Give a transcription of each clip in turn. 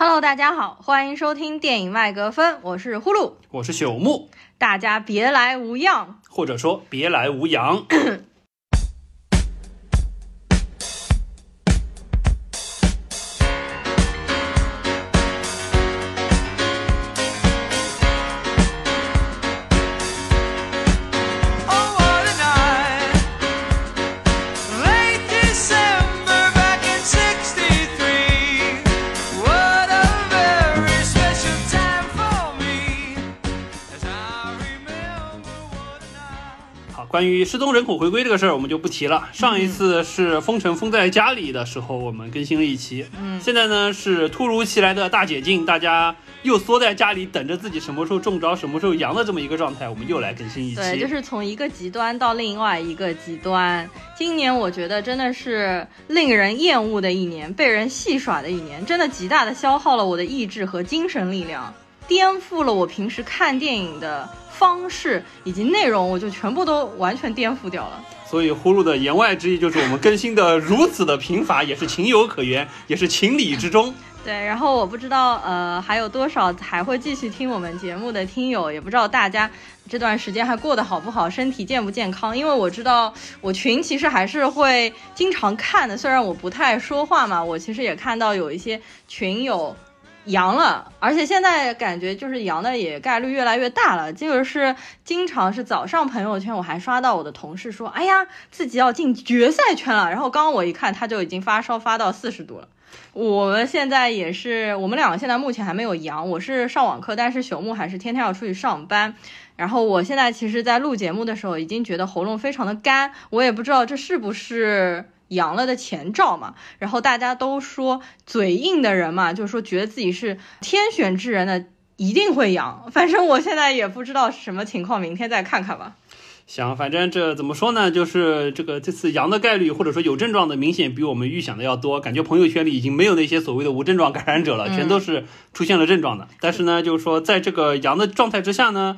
Hello，大家好，欢迎收听电影麦格芬，我是呼噜，我是朽木，大家别来无恙，或者说别来无恙。关于失踪人口回归这个事儿，我们就不提了。上一次是封城封在家里的时候，我们更新了一期。嗯，现在呢是突如其来的大解禁，大家又缩在家里等着自己什么时候中招、什么时候阳的这么一个状态，我们又来更新一期。对，就是从一个极端到另外一个极端。今年我觉得真的是令人厌恶的一年，被人戏耍的一年，真的极大的消耗了我的意志和精神力量，颠覆了我平时看电影的。方式以及内容，我就全部都完全颠覆掉了。所以呼噜的言外之意就是，我们更新的如此的频繁，也是情有可原，也是情理之中。对，然后我不知道，呃，还有多少还会继续听我们节目的听友，也不知道大家这段时间还过得好不好，身体健不健康？因为我知道我群其实还是会经常看的，虽然我不太说话嘛，我其实也看到有一些群友。阳了，而且现在感觉就是阳的也概率越来越大了。这个是经常是早上朋友圈，我还刷到我的同事说：“哎呀，自己要进决赛圈了。”然后刚刚我一看，他就已经发烧发到四十度了。我们现在也是，我们两个现在目前还没有阳。我是上网课，但是朽木还是天天要出去上班。然后我现在其实，在录节目的时候，已经觉得喉咙非常的干。我也不知道这是不是。阳了的前兆嘛，然后大家都说嘴硬的人嘛，就是说觉得自己是天选之人的，一定会阳。反正我现在也不知道什么情况，明天再看看吧。行，反正这怎么说呢？就是这个这次阳的概率，或者说有症状的，明显比我们预想的要多。感觉朋友圈里已经没有那些所谓的无症状感染者了，全都是出现了症状的。但是呢，就是说在这个阳的状态之下呢。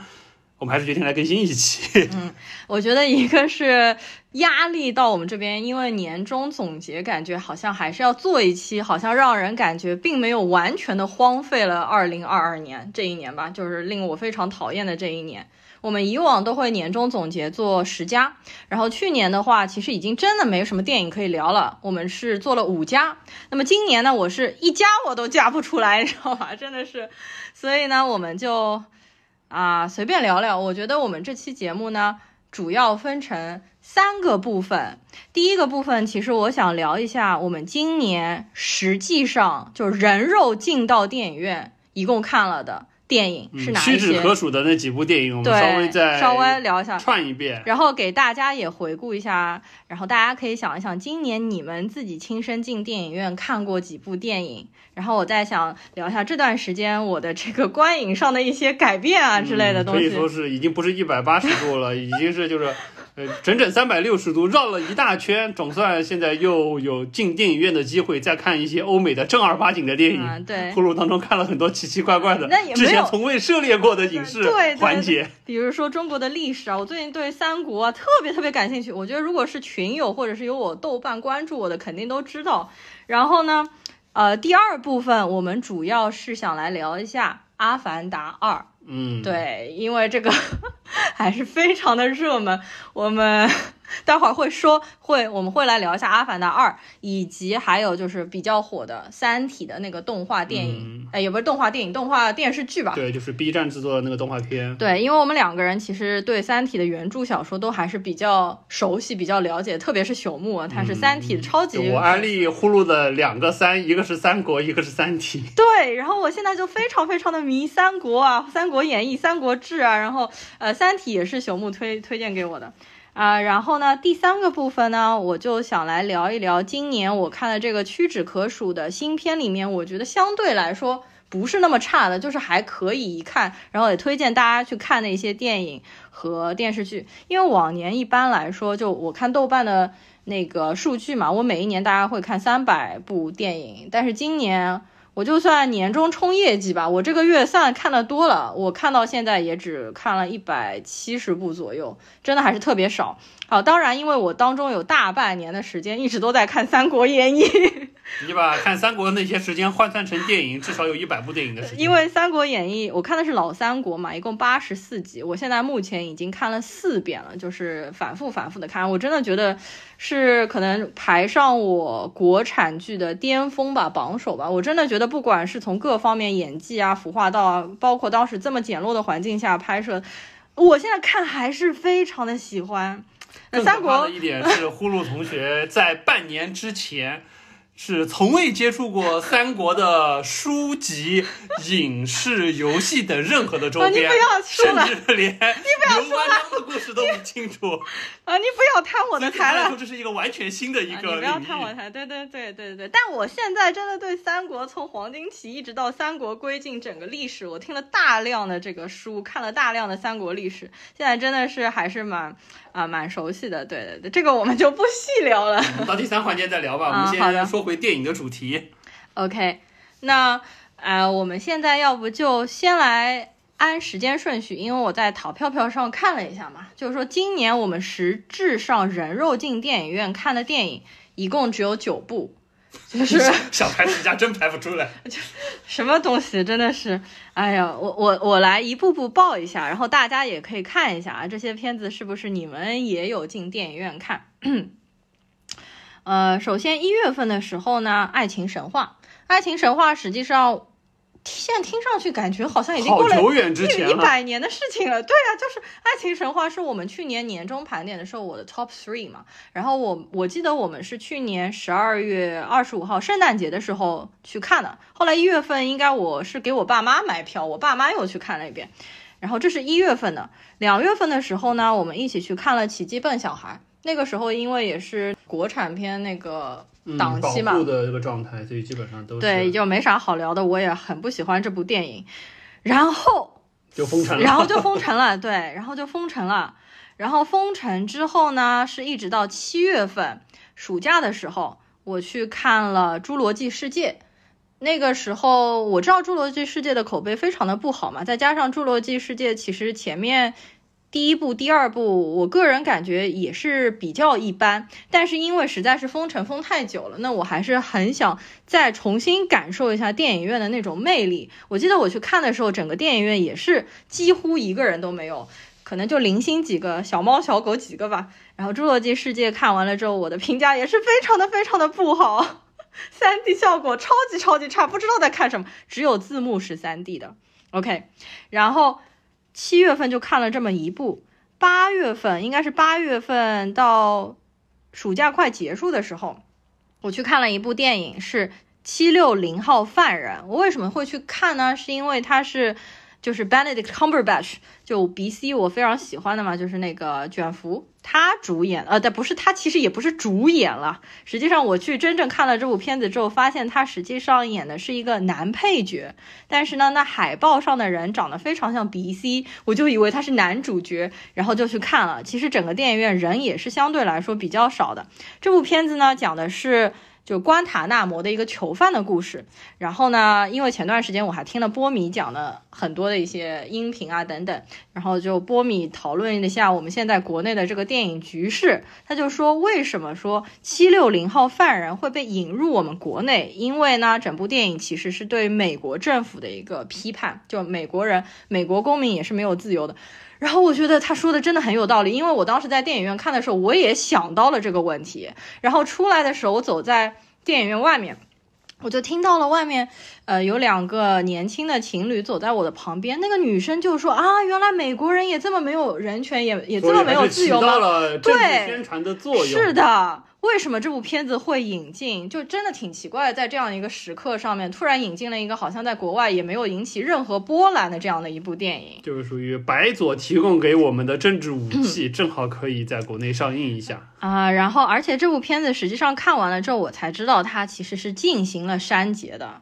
我们还是决定来更新一期。嗯，我觉得一个是压力到我们这边，因为年终总结，感觉好像还是要做一期，好像让人感觉并没有完全的荒废了二零二二年这一年吧，就是令我非常讨厌的这一年。我们以往都会年终总结做十家，然后去年的话，其实已经真的没什么电影可以聊了，我们是做了五家。那么今年呢，我是一家我都加不出来，你知道吧？真的是，所以呢，我们就。啊，随便聊聊。我觉得我们这期节目呢，主要分成三个部分。第一个部分，其实我想聊一下我们今年实际上就人肉进到电影院，一共看了的。电影是哪些？屈指可数的那几部电影，我们稍微再稍微聊一下，串一遍，然后给大家也回顾一下，然后大家可以想一想，今年你们自己亲身进电影院看过几部电影？然后我再想聊一下这段时间我的这个观影上的一些改变啊之类的东西。可以说是已经不是一百八十度了，已经是就是。整整三百六十度绕了一大圈，总算现在又有进电影院的机会，再看一些欧美的正儿八经的电影。对，呼噜当中看了很多奇奇怪怪的，那也之前从未涉猎过的影视环节。比如说中国的历史啊，我最近对。三国啊特别特别感兴趣。我觉得如果是群友或者是有我豆瓣关注我的，肯定都知道。然后呢，呃，第二部分我们主要是想来聊一下《阿凡达二》。嗯，对，因为这个 还是非常的热门，我们。待会儿会说会，我们会来聊一下《阿凡达二》，以及还有就是比较火的《三体》的那个动画电影，哎，也不是动画电影，动画电视剧吧？对，就是 B 站制作的那个动画片。对，因为我们两个人其实对《三体》的原著小说都还是比较熟悉、比较了解，特别是朽木，他是《三体》的超级。我安利呼噜的两个三，一个是《三国》，一个是《三体》。对，然后我现在就非常非常的迷《三国》啊，《三国演义》《三国志》啊，然后呃，《三体》也是朽木推推荐给我的。啊，然后呢，第三个部分呢，我就想来聊一聊今年我看的这个屈指可数的新片里面，我觉得相对来说不是那么差的，就是还可以一看，然后也推荐大家去看的一些电影和电视剧。因为往年一般来说，就我看豆瓣的那个数据嘛，我每一年大概会看三百部电影，但是今年。我就算年终冲业绩吧，我这个月算看的多了，我看到现在也只看了一百七十部左右，真的还是特别少。好，当然因为我当中有大半年的时间一直都在看《三国演义》，你把看三国那些时间换算成电影，至少有一百部电影的时间。因为《三国演义》，我看的是老三国嘛，一共八十四集，我现在目前已经看了四遍了，就是反复反复的看，我真的觉得是可能排上我国产剧的巅峰吧，榜首吧。我真的觉得，不管是从各方面演技啊、服化道啊，包括当时这么简陋的环境下拍摄，我现在看还是非常的喜欢。那三国的一点是，呼噜同学在半年之前。是从未接触过三国的书籍、影视、游戏等任何的周边，甚至连刘关张的故事都不清楚。啊！你不要贪我的财了。说这是一个完全新的一个。你不要贪我财，对对对对对。但我现在真的对三国，从黄巾起一直到三国归晋整个历史，我听了大量的这个书，看了大量的三国历史，现在真的是还是蛮啊蛮熟悉的。对对对，这个我们就不细聊了。到第三环节再聊吧。我们先说回。电影的主题，OK，那呃，我们现在要不就先来按时间顺序，因为我在淘票票上看了一下嘛，就是说今年我们实质上人肉进电影院看的电影一共只有九部，就是想排十佳真排不出来，什么东西真的是，哎呀，我我我来一步步报一下，然后大家也可以看一下啊，这些片子是不是你们也有进电影院看？呃，首先一月份的时候呢，《爱情神话》，《爱情神话》实际上现在听上去感觉好像已经过了一百年的事情了。对啊，就是《爱情神话》是我们去年年终盘点的时候我的 top three 嘛。然后我我记得我们是去年十二月二十五号圣诞节的时候去看的。后来一月份应该我是给我爸妈买票，我爸妈又去看了一遍。然后这是一月份的，两月份的时候呢，我们一起去看了《奇迹笨小孩》。那个时候，因为也是国产片那个档期嘛，的这个状态，所以基本上都对，就没啥好聊的。我也很不喜欢这部电影，然后就封城了，然后就封城了，对，然后就封城了。然后封城之后呢，是一直到七月份暑假的时候，我去看了《侏罗纪世界》。那个时候我知道《侏罗纪世界》的口碑非常的不好嘛，再加上《侏罗纪世界》其实前面。第一部、第二部，我个人感觉也是比较一般，但是因为实在是封城封太久了，那我还是很想再重新感受一下电影院的那种魅力。我记得我去看的时候，整个电影院也是几乎一个人都没有，可能就零星几个小猫小狗几个吧。然后《侏罗纪世界》看完了之后，我的评价也是非常的非常的不好，三 D 效果超级超级差，不知道在看什么，只有字幕是三 D 的。OK，然后。七月份就看了这么一部，八月份应该是八月份到暑假快结束的时候，我去看了一部电影，是《七六零号犯人》。我为什么会去看呢？是因为它是。就是 Benedict Cumberbatch，就 B C 我非常喜欢的嘛，就是那个卷福，他主演，呃，但不是他，其实也不是主演了。实际上我去真正看了这部片子之后，发现他实际上演的是一个男配角，但是呢，那海报上的人长得非常像 B C，我就以为他是男主角，然后就去看了。其实整个电影院人也是相对来说比较少的。这部片子呢，讲的是。就关塔那摩的一个囚犯的故事，然后呢，因为前段时间我还听了波米讲了很多的一些音频啊等等，然后就波米讨论了一下我们现在国内的这个电影局势，他就说为什么说七六零号犯人会被引入我们国内？因为呢，整部电影其实是对美国政府的一个批判，就美国人、美国公民也是没有自由的。然后我觉得他说的真的很有道理，因为我当时在电影院看的时候，我也想到了这个问题。然后出来的时候，我走在电影院外面，我就听到了外面，呃，有两个年轻的情侣走在我的旁边。那个女生就说啊，原来美国人也这么没有人权，也也这么没有自由吗？对，宣传的作用是的。为什么这部片子会引进？就真的挺奇怪，在这样一个时刻上面，突然引进了一个好像在国外也没有引起任何波澜的这样的一部电影，就是属于白左提供给我们的政治武器，正好可以在国内上映一下啊。然后，而且这部片子实际上看完了之后，我才知道它其实是进行了删节的。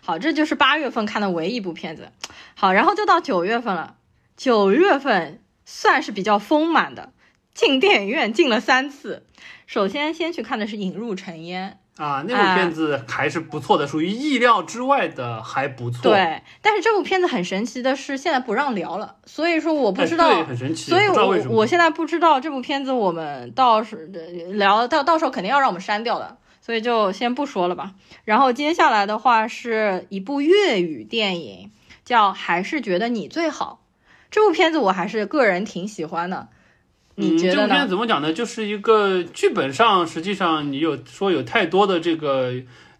好，这就是八月份看的唯一一部片子。好，然后就到九月份了，九月份算是比较丰满的，进电影院进了三次。首先，先去看的是《引入尘烟》啊，那部片子还是不错的，属于意料之外的，还不错。对，但是这部片子很神奇的是，现在不让聊了，所以说我不知道，很神奇，所以我我现在不知道这部片子，我们到时聊到到时候肯定要让我们删掉的。所以就先不说了吧。然后接下来的话是一部粤语电影，叫《还是觉得你最好》。这部片子我还是个人挺喜欢的，你觉得嗯、这部片？子怎么讲呢？就是一个剧本上，实际上你有说有太多的这个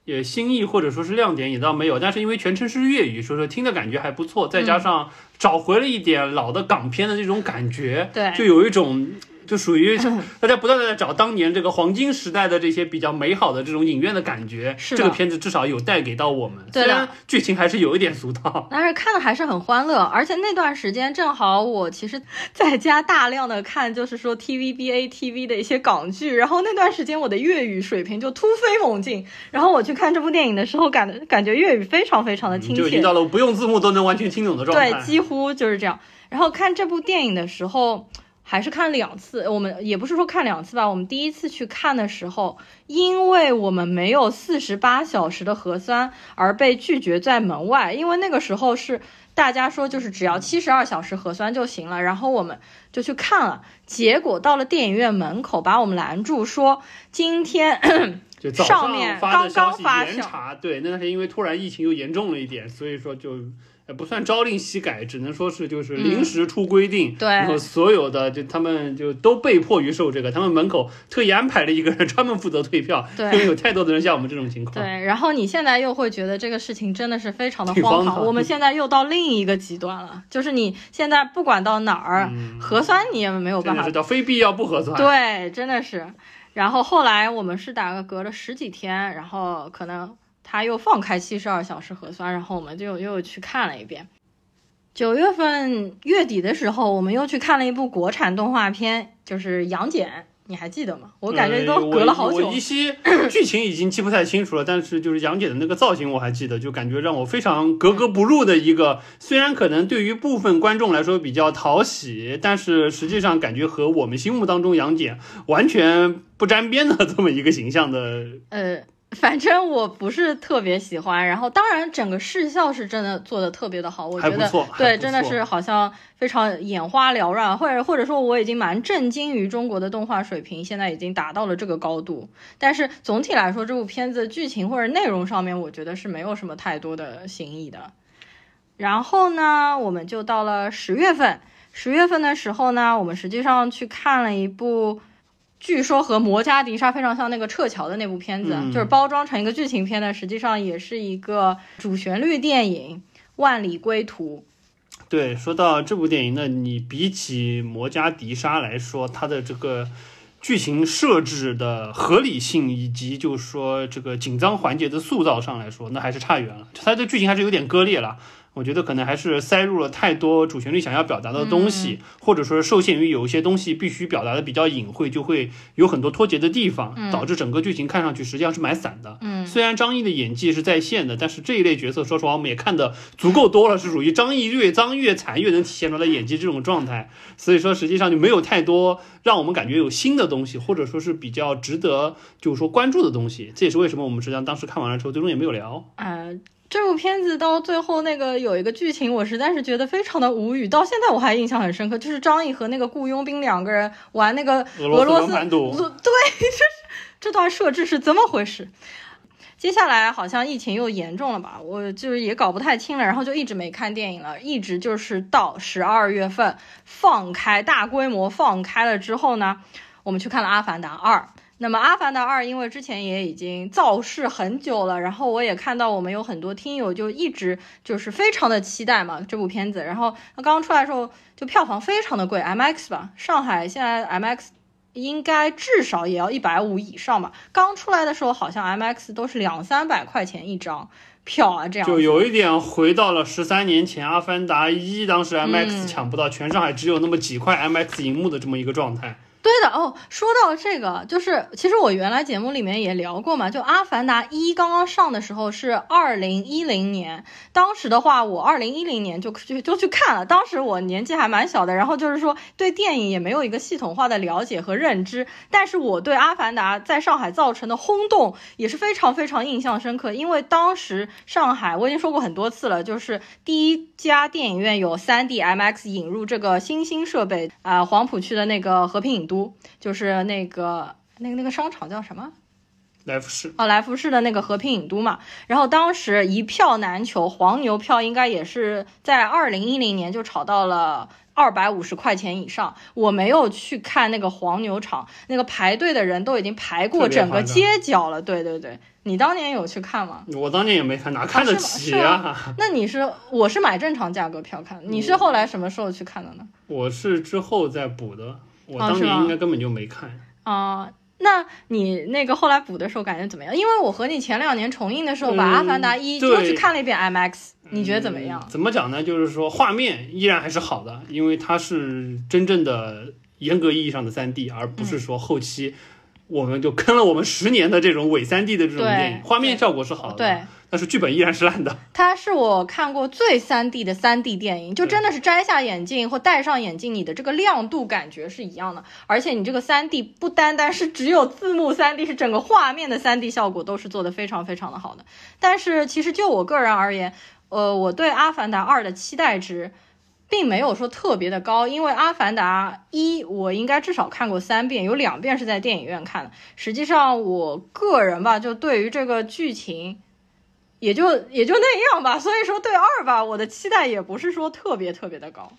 也新意或者说是亮点也倒没有，但是因为全程是粤语，所以说听的感觉还不错，再加上找回了一点老的港片的这种感觉，对就有一种。就属于 大家不断的在找当年这个黄金时代的这些比较美好的这种影院的感觉，是这个片子至少有带给到我们，虽然剧情还是有一点俗套。但是看的还是很欢乐，而且那段时间正好我其实在家大量的看，就是说 TVB、ATV 的一些港剧，然后那段时间我的粤语水平就突飞猛进，然后我去看这部电影的时候感感觉粤语非常非常的亲切就已经，到了不用字幕都能完全听懂的状态。对，几乎就是这样。然后看这部电影的时候。还是看两次，我们也不是说看两次吧。我们第一次去看的时候，因为我们没有四十八小时的核酸而被拒绝在门外。因为那个时候是大家说就是只要七十二小时核酸就行了，然后我们就去看了。结果到了电影院门口，把我们拦住说今天就上面刚刚发酵严查，对，那段时间因为突然疫情又严重了一点，所以说就呃不算朝令夕改，只能说是就是临时出规定，嗯对然后所有的就他们就都被迫于受这个，他们门口特意安排了一个人 专门负责退票，对因为有太多的人像我们这种情况，对，然后你现在又会觉得这个事情真的是非常的荒唐。我们现在又到另一个极端了，就是你现在不管到哪儿，核酸你也没有办法真的是叫非必要不核酸，对，真的是。然后后来我们是打个隔了十几天，然后可能他又放开七十二小时核酸，然后我们就又去看了一遍。九月份月底的时候，我们又去看了一部国产动画片，就是《杨戬》，你还记得吗？我感觉呃都隔了好久。我我依稀 剧情已经记不太清楚了，但是就是杨戬的那个造型我还记得，就感觉让我非常格格不入的一个。虽然可能对于部分观众来说比较讨喜，但是实际上感觉和我们心目当中杨戬完全不沾边的 这么一个形象的。呃，反正我不是特别喜欢。然后，当然整个视效是真的做的特别的好，我觉得对，真的是好像非常眼花缭乱，或者或者说我已经蛮震惊于中国的动画水平现在已经达到了这个高度。但是总体来说，这部片子剧情或者内容上面，我觉得是没有什么太多的新意的。然后呢，我们就到了十月份。十月份的时候呢，我们实际上去看了一部，据说和《摩加迪沙》非常像那个撤侨的那部片子，嗯就是包装成一个剧情片的，实际上也是一个主旋律电影《万里归途》。对，说到这部电影呢，你比起《摩加迪沙》来说，它的这个剧情设置的合理性，以及就是说这个紧张环节的塑造上来说，那还是差远了。它的剧情还是有点割裂了。我觉得可能还是塞入了太多主旋律想要表达的东西，或者说受限于有一些东西必须表达的比较隐晦，就会有很多脱节的地方，导致整个剧情看上去实际上是蛮散的。嗯，虽然张译的演技是在线的，但是这一类角色，说实话我们也看的足够多了，是属于张译越脏越惨越能体现出来演技这种状态，所以说实际上就没有太多让我们感觉有新的东西，或者说是比较值得就是说关注的东西。这也是为什么我们实际上当时看完了之后，最终也没有聊。呃，这部片子到最后那个有一个剧情，我实在是觉得非常的无语，到现在我还印象很深刻，就是张译和那个雇佣兵两个人玩那个俄罗斯赌对，这是这段设置是怎么回事？接下来好像疫情又严重了吧，我就是也搞不太清了，然后就一直没看电影了，一直就是到十二月份放开大规模放开了之后呢，我们去看了《阿凡达二》。那么《阿凡达二》因为之前也已经造势很久了，然后我也看到我们有很多听友就一直就是非常的期待嘛这部片子，然后它刚出来的时候就票房非常的贵，MX 吧，上海现在 MX 应该至少也要一百五以上吧，刚出来的时候好像 MX 都是两三百块钱一张票啊，这样就有一点回到了十三年前《阿凡达一》，当时 MX 嗯。抢不到，全上海只有那么几块 MX 荧幕的这么一个状态。对的哦，说到这个，就是其实我原来节目里面也聊过嘛，就《阿凡达一》刚刚上的时候是二零一零年，当时的话我二零一零年就就就去看了，当时我年纪还蛮小的，然后就是说对电影也没有一个系统化的了解和认知，但是我对《阿凡达》在上海造成的轰动也是非常非常印象深刻，因为当时上海我已经说过很多次了，就是第一家电影院有 3D MX 引入这个新兴设备啊、黄浦区的那个和平影都，就是那个那个那个商场叫什么？来福士。哦，来福士的那个和平影都嘛，然后当时一票难求，黄牛票应该也是在二零一零年就炒到了二百五十块钱以上。我没有去看那个黄牛场，那个排队的人都已经排过整个街角了。对对对，你当年有去看吗？我当年也没看，哪看得起啊？那你是我是买正常价格票看，你是后来什么时候去看的呢？我是之后再补的，我当年应该根本就没看啊。那你那个后来补的时候感觉怎么样？因为我和你前两年重映的时候把《阿凡达一》又去看了一遍 IMAX，你觉得怎么样？怎么讲呢？就是说画面依然还是好的，因为它是真正的严格意义上的三 D，而不是说后期我们就坑了我们十年的这种伪三 D 的这种电影，画面效果是好的。对。但是剧本依然是烂的。它是我看过最三 D 的三 D 电影，就真的是摘下眼镜或戴上眼镜，你的这个亮度感觉是一样的。而且你这个三 D 不单单是只有字幕三 D，是整个画面的三 D 效果都是做的非常非常的好的。但是其实就我个人而言，呃，我对《阿凡达二》的期待值并没有说特别的高，因为《阿凡达一》我应该至少看过三遍，有两遍是在电影院看的。实际上我个人吧，就对于这个剧情。也就也就那样吧，所以说对二吧，我的期待也不是说特别特别的高。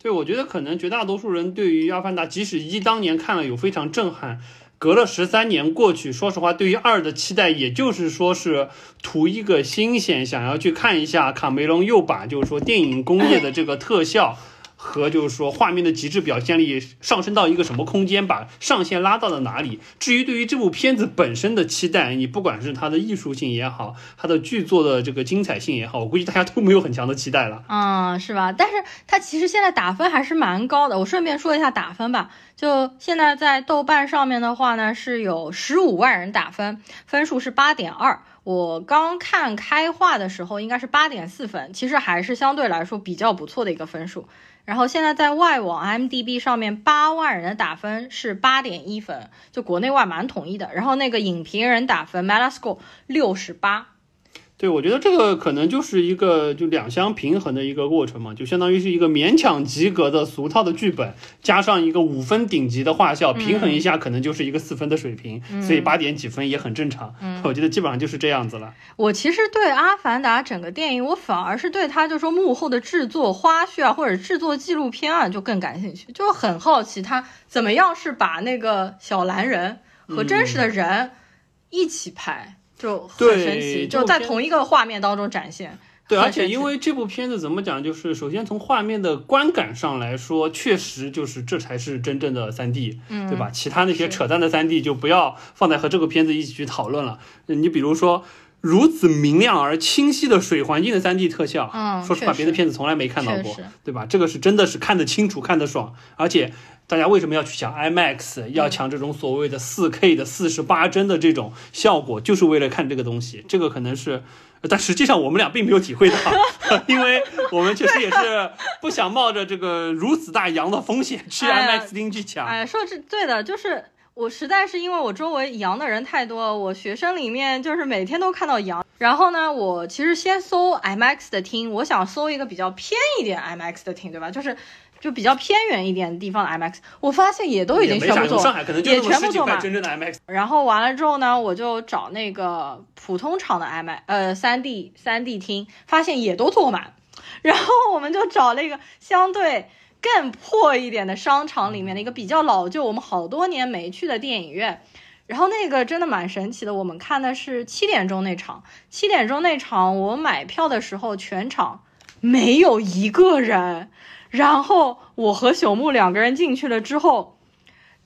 对，我觉得可能绝大多数人对于《阿凡达》，即使一当年看了有非常震撼，隔了十三年过去，说实话，对于二的期待，也就是说是图一个新鲜，想要去看一下卡梅隆又把就是说电影工业的这个特效。和就是说画面的极致表现力上升到一个什么空间，把上限拉到了哪里？至于对于这部片子本身的期待，你不管是它的艺术性也好，它的剧作的这个精彩性也好，我估计大家都没有很强的期待了。嗯，是吧？但是它其实现在打分还是蛮高的。我顺便说一下打分吧，就现在在豆瓣上面的话呢，是有十五万人打分，分数是八点二。我刚看开画的时候应该是八点四分，其实还是相对来说比较不错的一个分数。然后现在在外网 M D B 上面，八万人的打分是八点一分，就国内外蛮统一的。然后那个影评人打分 Metascore 六十八。对，我觉得这个可能就是一个就两相平衡的一个过程嘛，就相当于是一个勉强及格的俗套的剧本，加上一个五分顶级的画效，平衡一下，可能就是一个四分的水平，所以八点几分也很正常。我觉得基本上就是这样子了。我其实对《阿凡达》整个电影，我反而是对它就说幕后的制作花絮啊，或者制作纪录片啊，就更感兴趣，就很好奇它怎么样是把那个小蓝人和真实的人一起拍。就很神奇，就在同一个画面当中展现。对，而且因为这部片子怎么讲，就是首先从画面的观感上来说，确实就是这才是真正的三 D，嗯对吧？其他那些扯淡的三 D 就不要放在和这个片子一起去讨论了。你比如说如此明亮而清晰的水环境的三 D 特效，嗯，说实话，别的片子从来没看到过，对吧？这个是真的是看得清楚、看得爽，而且。大家为什么要去抢 IMAX，要抢这种所谓的 4K 的四十八帧的这种效果，就是为了看这个东西。这个可能是，但实际上我们俩并没有体会到，因为我们确实也是不想冒着这个如此大洋的风险去 IMAX 厅去抢。哎，说是对的，就是我实在是因为我周围阳的人太多了，我学生里面就是每天都看到阳。然后呢，我其实先搜 IMAX 的厅，我想搜一个比较偏一点 IMAX 的厅，对吧？就是。就比较偏远一点地方的 IMAX，我发现也都已经全部做，也全部做满。然后完了之后呢，我就找那个普通厂的 IMAX，呃，三 D 三 D 厅，发现也都坐满。然后我们就找了一个相对更破一点的商场里面的一个比较老旧，我们好多年没去的电影院。然后那个真的蛮神奇的，我们看的是七点钟那场，七点钟那场我买票的时候全场没有一个人。然后我和朽木两个人进去了之后，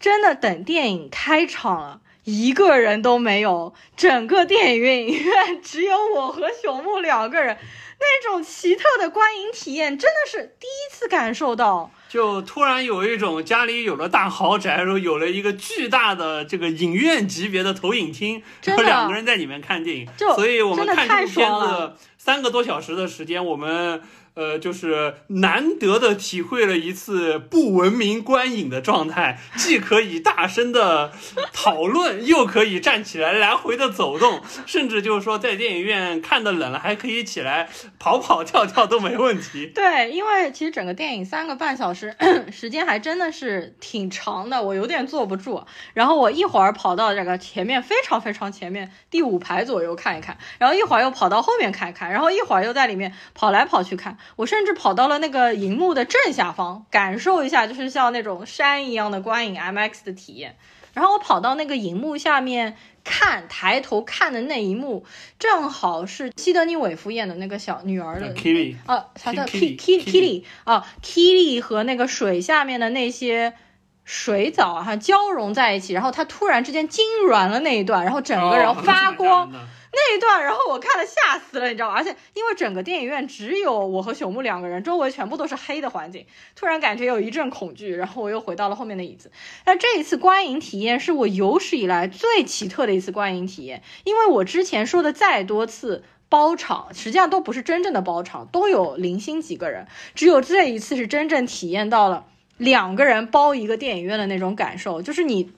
真的等电影开场了，一个人都没有，整个电影院 只有我和朽木两个人，那种奇特的观影体验真的是第一次感受到。就突然有一种家里有了大豪宅，然后有了一个巨大的这个影院级别的投影厅，然后两个人在里面看电影，所以我们看这部片子三个多小时的时间，我们。呃，就是难得的体会了一次不文明观影的状态，既可以大声的讨论，又可以站起来来回的走动，甚至就是说在电影院看的冷了，还可以起来跑跑跳跳都没问题。对，因为其实整个电影三个半小时。时，间还真的是挺长的，我有点坐不住。然后我一会儿跑到这个前面，非常非常前面第五排左右看一看，然后一会儿又跑到后面看一看，然后一会儿又在里面跑来跑去看。我甚至跑到了那个荧幕的正下方，感受一下，就是像那种山一样的观影 MX 的体验。然后我跑到那个荧幕下面。看抬头看的那一幕，正好是西德尼韦夫演的那个小女儿的 Kitty 啊，她叫 Kitty Kitty 啊，Kitty 和那个水下面的那些水藻啊交融在一起，然后她突然之间痉挛了那一段，然后整个人发光。那一段，然后我看了吓死了，你知道吗？而且因为整个电影院只有我和朽木两个人，周围全部都是黑的环境，突然感觉有一阵恐惧，然后我又回到了后面的椅子。那这一次观影体验是我有史以来最奇特的一次观影体验，因为我之前说的再多次包场，实际上都不是真正的包场，都有零星几个人，只有这一次是真正体验到了两个人包一个电影院的那种感受，就是你。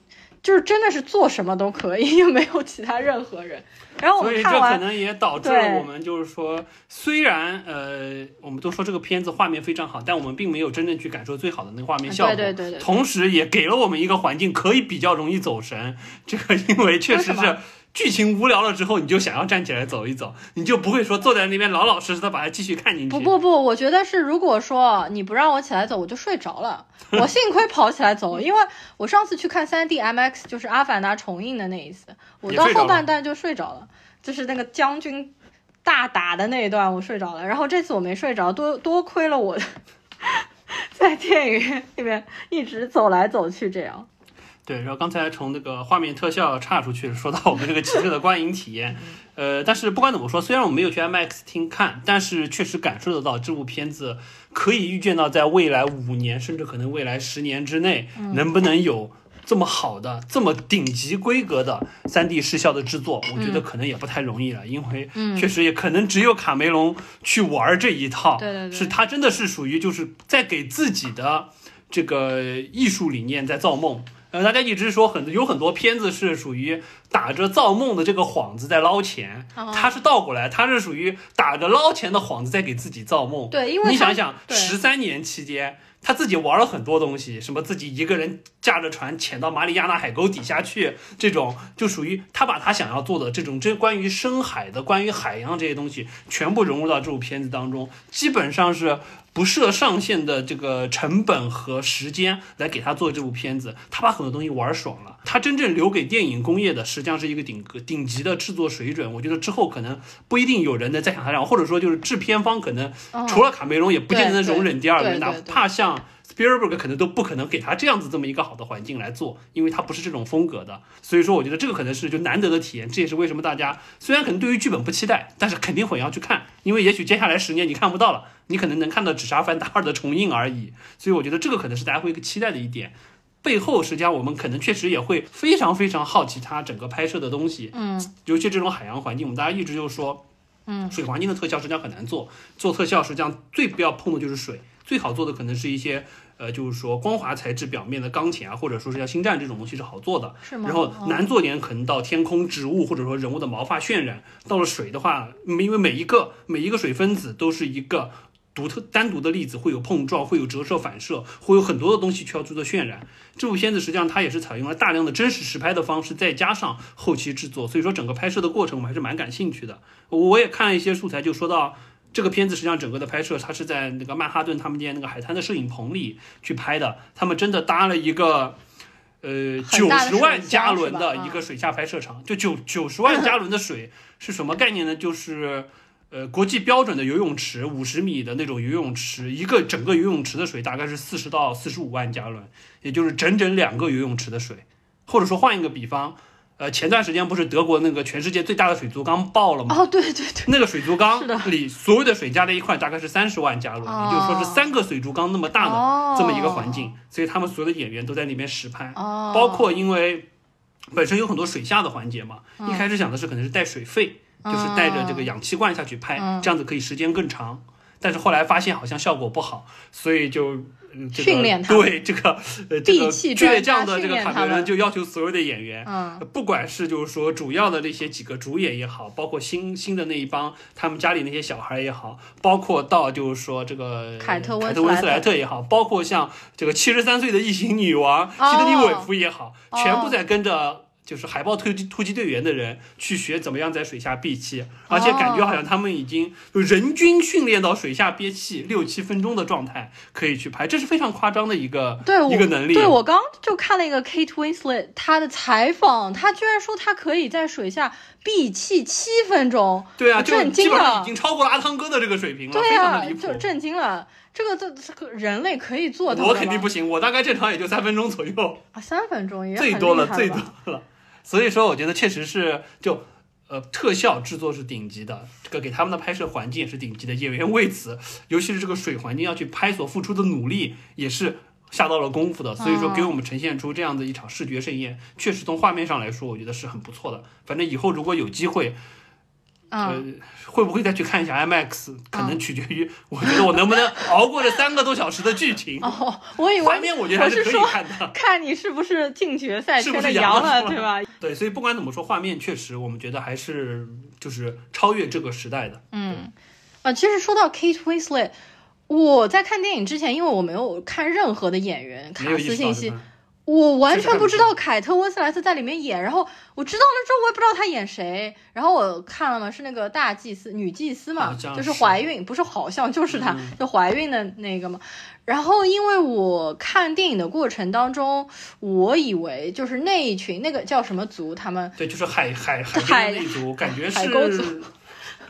就是真的是做什么都可以，又没有其他任何人。然后我们看完，所以这可能也导致了我们就是说，虽然呃，我们都说这个片子画面非常好，但我们并没有真正去感受最好的那个画面效果。对对对。同时也给了我们一个环境，可以比较容易走神。这个因为确实是。剧情无聊了之后，你就想要站起来走一走，你就不会说坐在那边老老实实的把它继续看进去。不不不，我觉得是，如果说你不让我起来走，我就睡着了。我幸亏跑起来走，因为我上次去看三 D MX，就是《阿凡达》重映的那一次，我到后半段就睡着了，就是那个将军大打的那一段，我睡着了。然后这次我没睡着，多多亏了我 在电影院里面一直走来走去这样。对，然后刚才从那个画面特效岔出去，说到我们这个奇特的观影体验，呃，但是不管怎么说，虽然我没有去 IMAX 厅看，但是确实感受得到这部片子可以预见到在未来五年，甚至可能未来十年之内，能不能有这么好的、这么顶级规格的 3D 视效的制作，我觉得可能也不太容易了，因为确实也可能只有卡梅隆去玩这一套，对对对，是他真的是属于就是在给自己的这个艺术理念在造梦。呃，大家一直说很有很多片子是属于打着造梦的这个幌子在捞钱，他是倒过来，他是属于打着捞钱的幌子在给自己造梦。对，因为你想想，十三年期间。他自己玩了很多东西，什么自己一个人驾着船潜到马里亚纳海沟底下去，这种就属于他把他想要做的这种这关于深海的、关于海洋这些东西全部融入到这部片子当中，基本上是不设上限的这个成本和时间来给他做这部片子。他把很多东西玩爽了，他真正留给电影工业的实际上是一个顶格顶级的制作水准。我觉得之后可能不一定有人能再想他这样，或者说就是制片方可能除了卡梅隆也不见得能容忍第二个，哪怕像。Spielberg 可能都不可能给他这样子这么一个好的环境来做，因为他不是这种风格的。所以说，我觉得这个可能是就难得的体验。这也是为什么大家虽然可能对于剧本不期待，但是肯定会要去看，因为也许接下来十年你看不到了，你可能能看到《纸扎凡达二》的重映而已。所以我觉得这个可能是大家会一个期待的一点。背后实际上我们可能确实也会非常非常好奇它整个拍摄的东西。嗯，尤其这种海洋环境，我们大家一直就说，嗯，水环境的特效实际上很难做，做特效实际上最不要碰的就是水，最好做的可能是一些。呃，就是说光滑材质表面的钢铁啊，或者说是像星战这种东西是好做的，是吗？然后难做点可能到天空、植物或者说人物的毛发渲染。到了水的话，因为每一个每一个水分子都是一个独特单独的粒子，会有碰撞，会有折射反射，会有很多的东西需要做做渲染。这部片子实际上它也是采用了大量的真实实拍的方式，再加上后期制作，所以说整个拍摄的过程我们还是蛮感兴趣的。我也看了一些素材，就说到。这个片子实际上整个的拍摄，它是在那个曼哈顿他们家那个海滩的摄影棚里去拍的。他们真的搭了一个，呃，九十万加仑的一个水下拍摄场。就九九十万加仑的水是什么概念呢？就是呃国际标准的游泳池，五十米的那种游泳池，一个整个游泳池的水大概是四十到四十五万加仑，也就是整整两个游泳池的水。或者说换一个比方。呃，前段时间不是德国那个全世界最大的水族缸爆了吗？哦，对对对，那个水族缸里所有的水加在一块大概是三十万加仑，也就是说是三个水族缸那么大的这么一个环境，所以他们所有的演员都在那边实拍，包括因为本身有很多水下的环节嘛，一开始想的是可能是带水肺，就是带着这个氧气罐下去拍，这样子可以时间更长。但是后来发现好像效果不好，所以就。嗯这个训练他们对这个呃这个倔强的这个卡梅伦就要求所有的演员，嗯不管是就是说主要的那些几个主演也好，包括新新的那一帮他们家里那些小孩也好，包括到就是说这个凯特温斯斯莱莱特也好，包括像这个七十三岁的异形女王哦希德尼韦夫也好，哦全部在跟着。就是海豹突击突击队员的人去学怎么样在水下闭气，而且感觉好像他们已经就人均训练到水下憋气六七分钟的状态可以去拍，这是非常夸张的一个对一个能力。对我刚就看了一个 Kate Winslet 她的采访，她居然说她可以在水下闭气七分钟，对啊，就震惊基本上已。经超过了阿汤哥的这个水平了，对非常啊的离，谱就。震惊了。这个这这个人类可以做到的我肯定不行，我大概正常也就三分钟左右，啊，三分钟也最多了，最多了。所以说，我觉得确实是就。呃，特效制作是顶级的，这个给他们的拍摄环境也是顶级的，演员为此，尤其是这个水环境要去拍所付出的努力，也是下到了功夫的。所以说，给我们呈现出这样的一场视觉盛宴，确实从画面上来说，我觉得是很不错的。反正以后如果有机会，呃，会不会再去看一下 IMAX，可能取决于我觉得我能不能 熬过这三个多小时的剧情。哦，我以为画面我觉得还是可以看的。看你是不是进决赛是不是了，对吧？对，所以不管怎么说，画面确实我们觉得还是就是超越这个时代的。嗯，啊，其实说到 Kate Winslet，我在看电影之前，因为我没有看任何的演员卡没有信息我完全不知道凯特温斯莱特在里面演，然后我知道了之后，我也不知道她演谁。然后我看了嘛，是那个大祭司女祭司嘛就是是怀孕，不是好像就是她，嗯就怀孕的那个嘛。然后因为我看电影的过程当中，我以为就是那一群那个叫什么族，他们对，就是海海海族，感觉是海沟族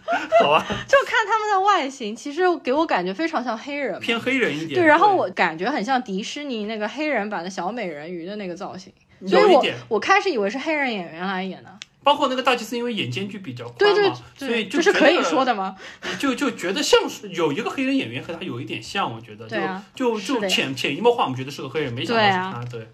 好吧，就看他们的外形，其实给我感觉非常像黑人。偏黑人一点。对，然后我感觉很像迪士尼那个黑人版的小美人鱼的那个造型，所以我有一点，我开始以为是黑人演员来演的。包括那个大祭司，因为眼间距比较宽对对嘛，所以对，就是可以说的吗？就就觉得像是有一个黑人演员和他有一点像，我觉得对啊就就就潜潜移默化，我们觉得是个黑人，没想到是对啊他，对。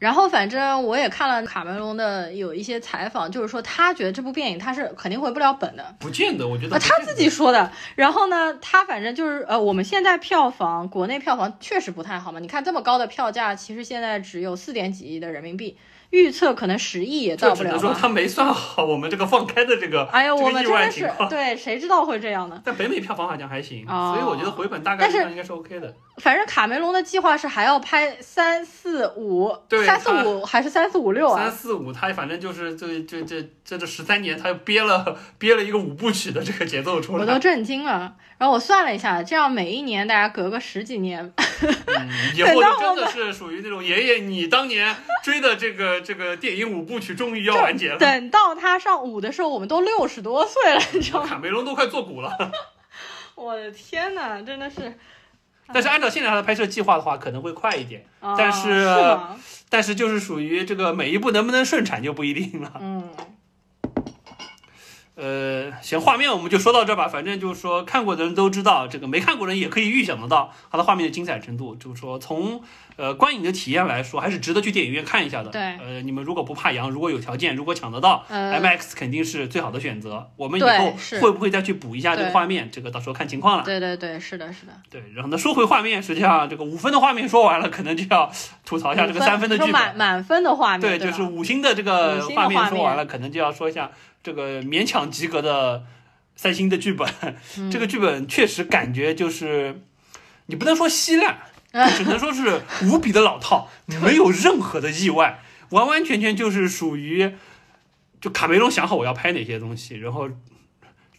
然后反正我也看了卡梅隆的有一些采访，就是说他觉得这部电影他是肯定回不了本的。不见得，我觉得呃，他自己说的。然后呢，他反正就是呃，我们现在票房，国内票房确实不太好嘛。你看这么高的票价，其实现在只有四点几亿的人民币，预测可能十亿也就只能说到不了吧。他没算好我们这个放开的这个哎呦，这个意我们真的是。对，谁知道会这样呢？但北美票房好像还行，哦所以我觉得回本大概率上应该是 OK 的。反正卡梅隆的计划是还要拍三四五，对三四他五还是三四五六三啊？四五，他反正就是这这这这这十三年，他憋了憋了一个五部曲的这个节奏出来。我都震惊了。然后我算了一下，这样每一年大家隔个十几年，嗯，以后就真的是属于那种爷爷，你当年追的这个这个电影五部曲终于要完结了。等到他上五的时候，我们都六十多岁了，你知道吗？卡梅隆都快做古了，我的天呐，真的是。但是按照现在他的拍摄计划的话，可能会快一点。哦但是是？但是就是属于这个每一步能不能顺产就不一定了。嗯，呃，行，画面我们就说到这儿吧。反正就是说，看过的人都知道，这个没看过的人也可以预想得到它的画面的精彩程度。就是说，从呃观影的体验来说，还是值得去电影院看一下的。对呃，你们如果不怕阳，如果有条件，如果抢得到、呃 IMAX 肯定是最好的选择。我们以后会不会再去补一下这个画面？这个到时候看情况了。对对对，是的，是的。对，然后呢，说回画面，实际上这个五分的画面说完了，可能就要吐槽一下这个五三分的剧本。满满分的画面，对，对，就是五星的这个画面说完了，可能就要说一下这个勉强及格的三星的剧本。嗯这个剧本确实感觉就是，你不能说稀烂，嗯只能说是无比的老套，没有任何的意外，完完全全就是属于，就卡梅隆想好我要拍哪些东西，然后。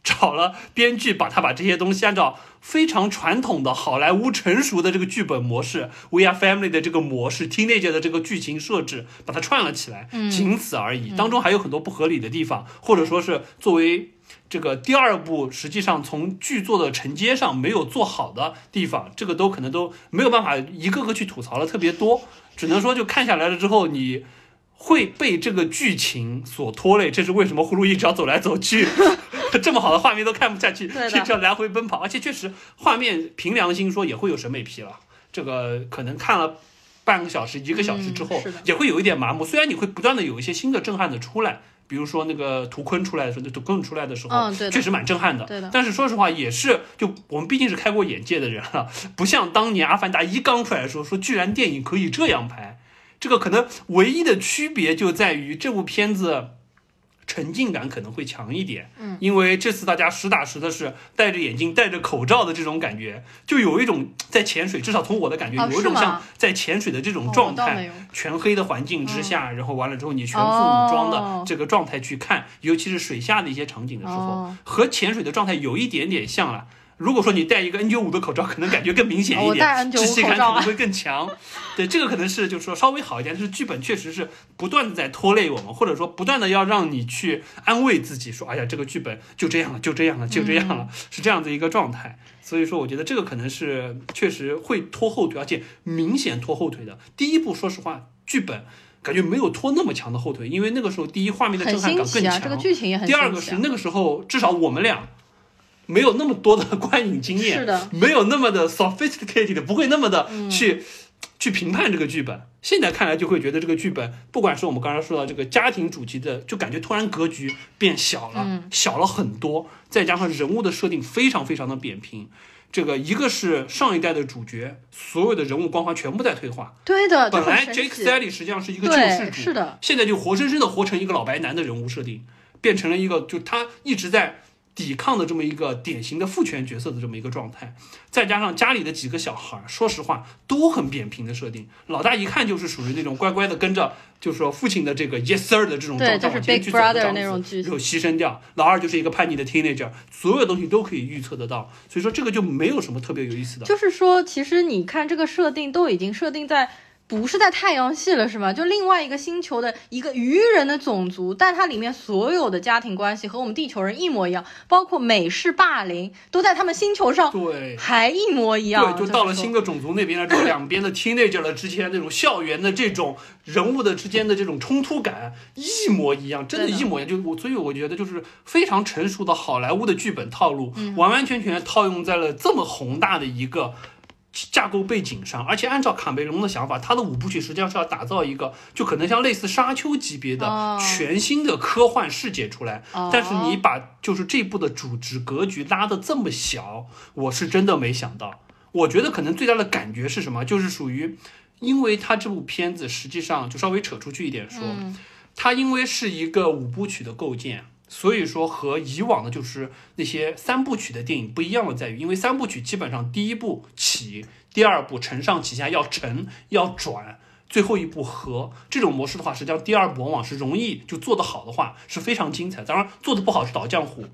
找了编剧，把他把这些东西按照非常传统的好莱坞成熟的这个剧本模式，We Are Family 的这个模式，Teenage 的这个剧情设置，把它串了起来，仅此而已。当中还有很多不合理的地方，或者说是作为这个第二部，实际上从剧作的承接上没有做好的地方，这个都可能都没有办法一个个去吐槽了特别多，只能说就看下来了之后你。会被这个剧情所拖累，这是为什么呼噜一直要走来走去，这么好的画面都看不下去，对的。一直要来回奔跑，而且确实画面凭良心说也会有审美疲劳，这个可能看了半个小时、一个小时之后，也会有一点麻木。虽然你会不断的有一些新的震撼的出来，比如说那个图坤出来的时候，图坤出来的。时候，确实蛮震撼的。但是说实话，也是就我们毕竟是开过眼界的人了，不像当年《阿凡达一》刚出来的时候，说居然电影可以这样拍。这个可能唯一的区别就在于这部片子沉浸感可能会强一点，嗯，因为这次大家实打实的是戴着眼镜、戴着口罩的这种感觉，就有一种在潜水，至少从我的感觉，哦有一种像在潜水的这种哦状态，全黑的环境之下，然后完了之后你全副武装的哦。这个状态去看，尤其是水下的一些场景的时候，哦。和潜水的状态有一点点像了。如果说你戴一个 N95 的口罩，可能感觉更明显一点，哦我戴 N95 窒息感可能会更强。对，这个可能是就是说稍微好一点，但是剧本确实是不断的在拖累我们，或者说不断的要让你去安慰自己，说哎呀，这个剧本就这样了，就这样了，就这样了，是这样的一个状态。所以说，我觉得这个可能是确实会拖后腿，而且明显拖后腿的。第一部，说实话，剧本。感觉没有拖那么强的后腿，因为那个时候第一画面的震撼感更强，啊，这个剧情也很第。二个是那个时候，至少我们俩没有那么多的观影经验，是的，没有那么的 sophisticated，不会那么的去、去评判这个剧本。现在看来就会觉得这个剧本，不管是我们刚才说到这个家庭主题的，就感觉突然格局变小了，小了很多，再加上人物的设定非常非常的扁平。这个一个是上一代的主角，所有的人物光环全部在退化。对的，本来 Jake 奇 Sully 实际上是一个救世对，主，是的，现在就活生生的活成一个老白男的人物设定，变成了一个就他一直在抵抗的这么一个典型的父权角色的这么一个状态，再加上家里的几个小孩儿，说实话都很扁平的设定，老大一看就是属于那种乖乖的跟着，就是说父亲的这个 yes sir 的这种状态对就是往前 Big 去走的 Brother 样子那种剧有牺牲掉，老二就是一个叛逆的 teenager，所有东西都可以预测得到，所以说这个就没有什么特别有意思的。就是说，其实你看这个设定都已经设定在。不是在太阳系了，是吗？就另外一个星球的一个鱼人的种族，但它里面所有的家庭关系和我们地球人一模一样，包括美式霸凌都在他们星球上对，还一模一样。对，就到了新的种族那边了之后，两边的 teenager 了之间那种校园的这种人物的之间的这种冲突感一模一样，真的，一模一样。就我，所以我觉得就是非常成熟的好莱坞的剧本套路，嗯完完全全套用在了这么宏大的一个。架构背景上，而且按照卡梅隆的想法，他的五部曲实际上是要打造一个就可能像类似沙丘级别的哦全新的科幻世界出来。哦但是你把就是这部的主旨格局拉得这么小，我是真的没想到。我觉得可能最大的感觉是什么？就是属于，因为他这部片子实际上就稍微扯出去一点说，嗯它因为是一个五部曲的构建，所以说和以往的就是那些三部曲的电影不一样的在于，因为三部曲基本上第一部起，第二部承上启下要沉要转。最后一步合这种模式的话，实际上第二部往往是容易就做得好的话是非常精彩。当然做得不好是倒浆糊。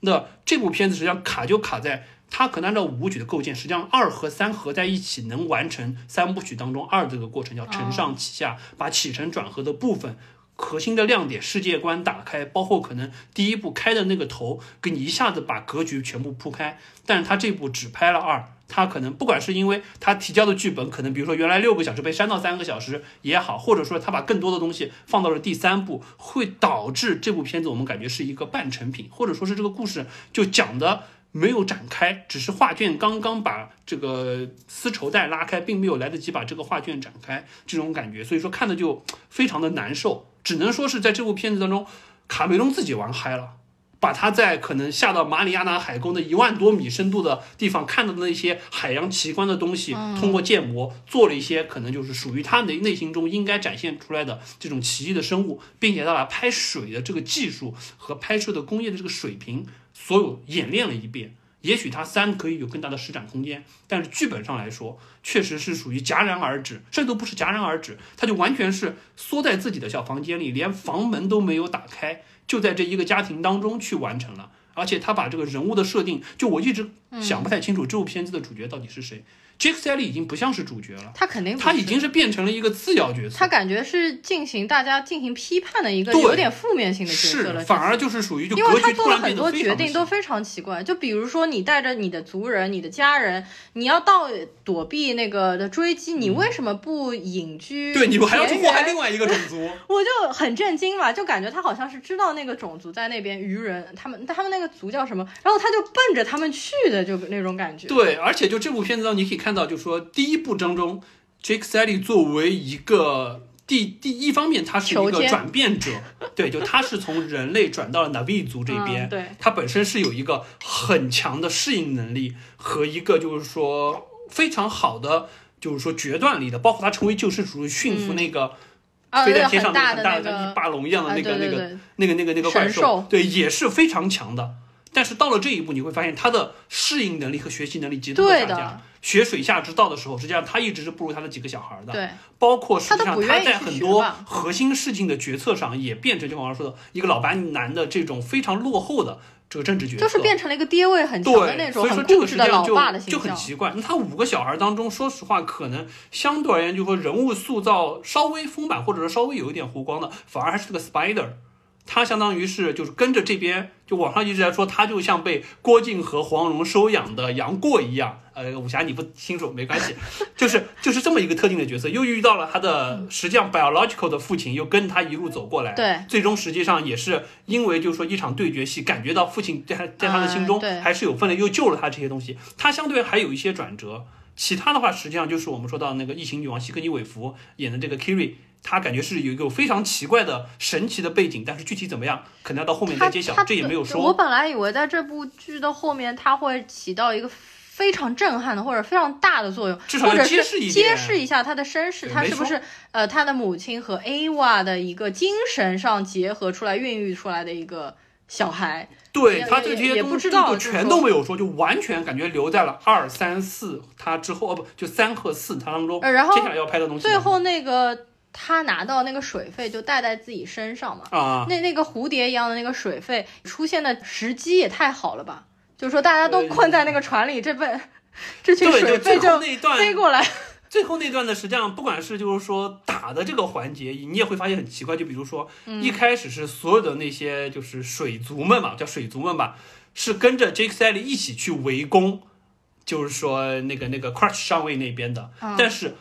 那这部片子实际上卡就卡在它可能按照五部曲的构建，实际上二和三合在一起能完成三部曲当中二这个过程，叫承上启下，把起承转合的部分。核心的亮点、世界观打开，包括可能第一部开的那个头，给你一下子把格局全部铺开。但是他这部只拍了二，他可能不管是因为他提交的剧本，可能比如说原来六个小时被删到三个小时也好，或者说他把更多的东西放到了第三部，会导致这部片子我们感觉是一个半成品，或者说是这个故事就讲的。没有展开，只是画卷刚刚把这个丝绸带拉开，并没有来得及把这个画卷展开，这种感觉，所以说看的就非常的难受。只能说是在这部片子当中，卡梅隆自己玩嗨了，把他在可能下到马里亚纳海沟的一万多米深度的地方看到的那些海洋奇观的东西，通过建模做了一些可能就是属于他内内心中应该展现出来的这种奇异的生物，并且他把拍水的这个技术和拍摄的工业的这个水平所有演练了一遍。也许他三可以有更大的施展空间，但是剧本上来说，确实是属于戛然而止，甚至都不是戛然而止，他就完全是缩在自己的小房间里，连房门都没有打开，就在这一个家庭当中去完成了。而且他把这个人物的设定，就我一直想不太清楚这部片子的主角到底是谁。Jake Sully 已经不像是主角了，他肯定不他已经是变成了一个次要角色。他感觉是进行大家进行批判的一个有点负面性的角色了，是反而就是属于就因为他做了很多决定都非常奇怪，就比如说你带着你的族人、你的家人，你要到躲避那个的追击，你为什么不隐居？嗯对，你不还要去祸害另外一个种族。我就很震惊嘛，就感觉他好像是知道那个种族在那边鱼人，他们他们那个族叫什么，然后他就奔着他们去的，就那种感觉。对，而且就这部片子当中，你可以看到，就是说第一部当中，Jake Sully 作为一个第第一方面，他是一个转变者，对，就他是从人类转到了 Navi 族这边，嗯对他本身是有一个很强的适应能力和一个就是说非常好的就是说决断力的，包括他成为救世主驯服那个啊，飞在天上那个很大的很大的像一个霸龙一样的啊那个那个那个那个那个怪兽对，也是非常强的。但是到了这一步，你会发现他的适应能力和学习能力极度的下降。学水下之道的时候，实际上他一直是不如他的几个小孩的。对，包括实际上他在很多核心事情的决策上，也变成就我刚刚说的一个老白男的这种非常落后的这个政治决策。就是变成了一个爹味很强的对，那种所以说这个实际上就就很。奇怪。那他五个小孩当中，说实话，可能相对而言，就说人物塑造稍微丰满，或者说稍微有一点弧光的，反而还是个 Spider。他相当于是就是跟着这边，就网上一直在说，他就像被郭靖和黄蓉收养的杨过一样。呃，武侠你不清楚没关系，就是就是这么一个特定的角色，又遇到了他的实际上 biological 的父亲，又跟他一路走过来。对，最终实际上也是因为就是说一场对决戏，感觉到父亲在他在他的心中还是有分量，又救了他这些东西，他相对还有一些转折。其他的话，实际上就是我们说到那个异形女王希克尼韦弗演的这个 Kiri，她感觉是有一个非常奇怪的、神奇的背景，但是具体怎么样，可能要到后面再揭晓，这也没有说我。本来以为在这部剧的后面，他会起到一个非常震撼的或者非常大的作用，至少要或者是揭示一点揭示一下他的身世，他是不是呃他的母亲和 Ava 的一个精神上结合出来、孕育出来的一个小孩。对他这些东不知道全都没有说，就完全感觉留在了二三四他之后，哦不，就三和四他当中，呃然后接下来要拍的东西。最后那个他拿到那个水费就带在自己身上嘛，啊，那那个蝴蝶一样的那个水费出现的时机也太好了吧？就是说大家都困在那个船里，这被 这群对，水费后那一段飞过来。最后那段呢，实际上不管是就是说打的这个环节，你也会发现很奇怪。就比如说，嗯一开始是所有的那些就是水族们嘛，叫水族们吧，是跟着 Jake Sally 一起去围攻，就是说那个那个 Crush 上尉那边的。嗯但是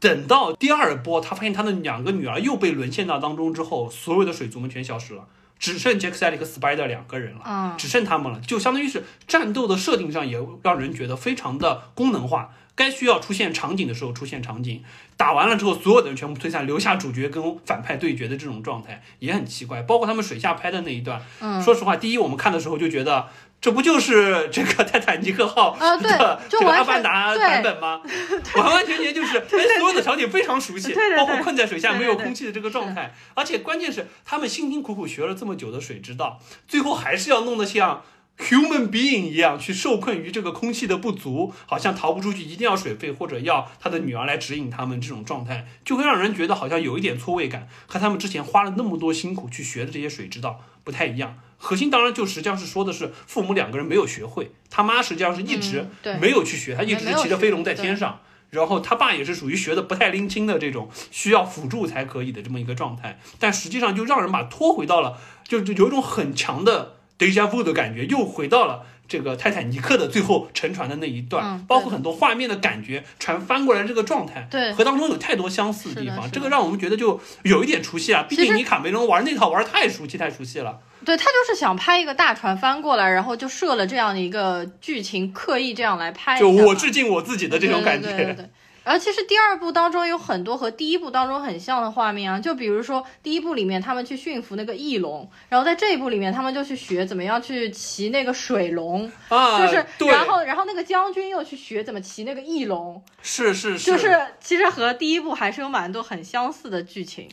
等到第二波，他发现他的两个女儿又被沦陷到当中之后，所有的水族们全消失了。只剩杰克赛利和 Spider 两个人了，嗯只剩他们了，就相当于是战斗的设定上也让人觉得非常的功能化。该需要出现场景的时候出现场景，打完了之后所有的人全部退散，留下主角跟反派对决的这种状态也很奇怪。包括他们水下拍的那一段，嗯说实话，第一我们看的时候就觉得这不就是这个泰坦尼克号的这个阿凡达版本吗？完完全全就是，哎，所有的场景非常熟悉，包括困在水下没有空气的这个状态，而且关键是他们辛辛苦苦学了这么久的水之道，最后还是要弄得像。human being 一样去受困于这个空气的不足，好像逃不出去，一定要水费或者要他的女儿来指引他们，这种状态就会让人觉得好像有一点错位感，和他们之前花了那么多辛苦去学的这些水之道不太一样。核心当然就实际上是说的是父母两个人没有学会，他妈实际上是一直没有去学，他一直是骑着飞龙在天上。然后他爸也是属于学的不太拎清的这种需要辅助才可以的这么一个状态，但实际上就让人把拖回到了，就就有一种很强的 deja vu 的感觉，又回到了这个泰坦尼克的最后沉船的那一段，嗯包括很多画面的感觉，船翻过来这个状态，对和当中有太多相似的地方，这个让我们觉得就有一点熟悉啊。毕竟尼卡梅隆玩那套玩太熟悉太熟悉了，对他就是想拍一个大船翻过来，然后就设了这样的一个剧情，刻意这样来拍就。我致敬我自己的这种感觉。对对对对对然后其实第二部当中有很多和第一部当中很像的画面啊，就比如说第一部里面他们去驯服那个翼龙，然后在这一部里面他们就去学怎么样去骑那个水龙，啊，就是，然后然后那个将军又去学怎么骑那个翼龙，是是是，就是其实和第一部还是有蛮多很相似的剧情。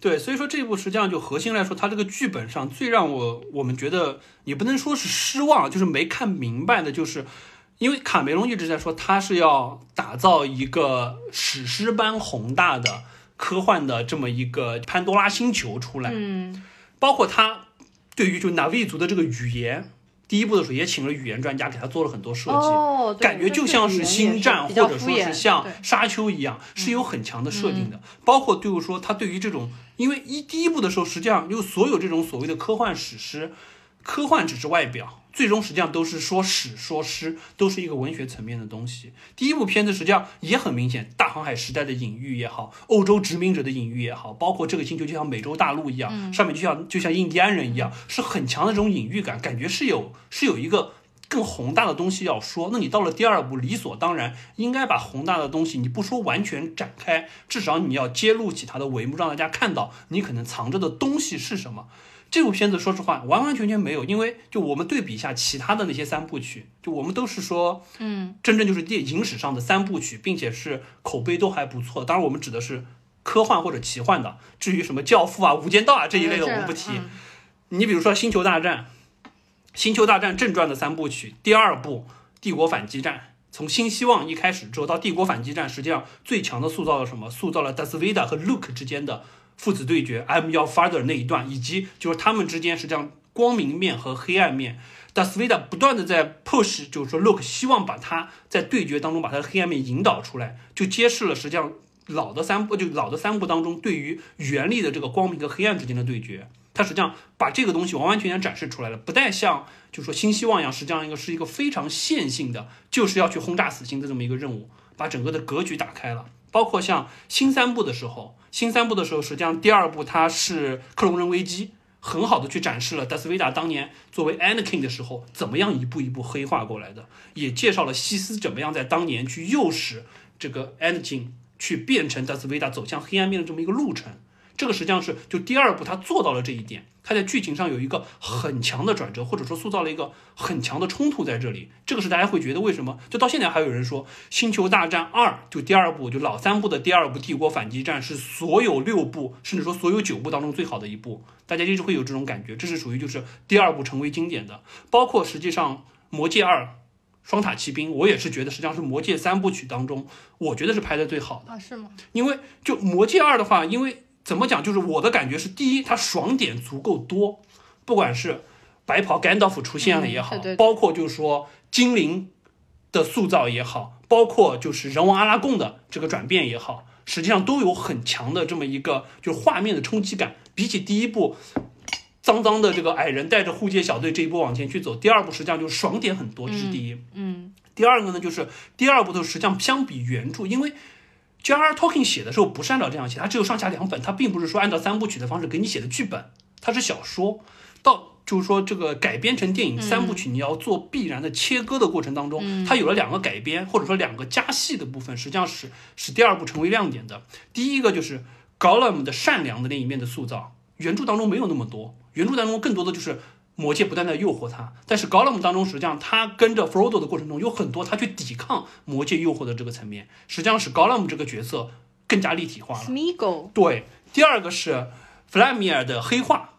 对，所以说这一部实际上就核心来说，它这个剧本上最让我我们觉得也不能说是失望，就是没看明白的，就是因为卡梅隆一直在说他是要打造一个史诗般宏大的科幻的这么一个潘多拉星球出来，嗯，包括他对于就 Navi 族的这个语言，第一部的时候也请了语言专家给他做了很多设计。哦，感觉就像是星战，或者说是像沙丘一样，是有很强的设定的。包括就是说，他对于这种，因为一第一部的时候，实际上就所有这种所谓的科幻史诗，科幻只是外表，最终实际上都是说史说诗，都是一个文学层面的东西。第一部片子实际上也很明显，大航海时代的隐喻也好，欧洲殖民者的隐喻也好，包括这个星球就像美洲大陆一样，上面就像就像印第安人一样，是很强的这种隐喻感，感觉是有是有一个更宏大的东西要说，那你到了第二部，理所当然应该把宏大的东西，你不说完全展开，至少你要揭露起它的帷幕，让大家看到你可能藏着的东西是什么。这部片子说实话完完全全没有，因为就我们对比一下其他的那些三部曲，就我们都是说，嗯，真正就是电影史上的三部曲，并且是口碑都还不错。当然，我们指的是科幻或者奇幻的。至于什么《教父》啊、《无间道》啊这一类的，我们不提。嗯你比如说《星球大战》，《星球大战》正传的三部曲，第二部《帝国反击战》，从新希望一开始之后到帝国反击战，实际上最强的塑造了什么？塑造了 Darth Vader 和 Luke 之间的父子对决，I'm your father 那一段，以及就是他们之间实际上光明面和黑暗面。Darth Vader 不断的在 push，就是说 look，希望把他在对决当中把他的黑暗面引导出来，就揭示了实际上老的三部就老的三部当中对于原力的这个光明和黑暗之间的对决。它实际上把这个东西完完全全展示出来了，不再像就是说新希望一样，实际上一个是一个非常线性的，就是要去轰炸死星的这么一个任务，把整个的格局打开了。包括像新三部的时候，新三部的时候，实际上第二部它是克隆人危机，很好的去展示了达斯维达当年作为 Anakin 的时候，怎么样一步一步黑化过来的，也介绍了西斯怎么样在当年去诱使这个 Anakin 去变成达斯维达走向黑暗面的这么一个路程。这个实际上是就第二部他做到了这一点，他在剧情上有一个很强的转折，或者说塑造了一个很强的冲突在这里。这个是大家会觉得为什么？就到现在还有人说《星球大战二》就第二部就老三部的第二部《帝国反击战》是所有六部甚至说所有九部当中最好的一部，大家一直会有这种感觉，这是属于就是第二部成为经典的。包括实际上《魔戒二》。双塔奇兵，我也是觉得，实际上是《魔戒》三部曲当中，我觉得是拍的最好的。啊，是吗？因为就《魔戒二》的话，因为怎么讲，就是我的感觉是，第一，它爽点足够多，不管是白袍甘道夫出现了也好，包括就是说精灵的塑造也好，包括就是人王阿拉贡的这个转变也好，实际上都有很强的这么一个就是画面的冲击感。比起第一部脏脏的这个矮人带着护戒小队这一波往前去走，第二部实际上就爽点很多，这是第一。嗯，第二个呢，就是第二部的实际上相比原著，因为 J.R. Tolkien 写的时候不是按照这样写，他只有上下两本，他并不是说按照三部曲的方式给你写的剧本，它是小说。到就是说这个改编成电影三部曲，你要做必然的切割的过程当中，它有了两个改编或者说两个加戏的部分，实际上是使第二部成为亮点的。第一个就是 Gollum 的善良的那一面的塑造，原著当中没有那么多，原著当中更多的就是。魔界不断在诱惑他，但是 Gollum 当中实际上他跟着 Frodo 的过程中有很多他去抵抗魔界诱惑的这个层面，实际上使 Gollum 这个角色更加立体化了。Smeagol 对，第二个是弗拉米尔的黑化，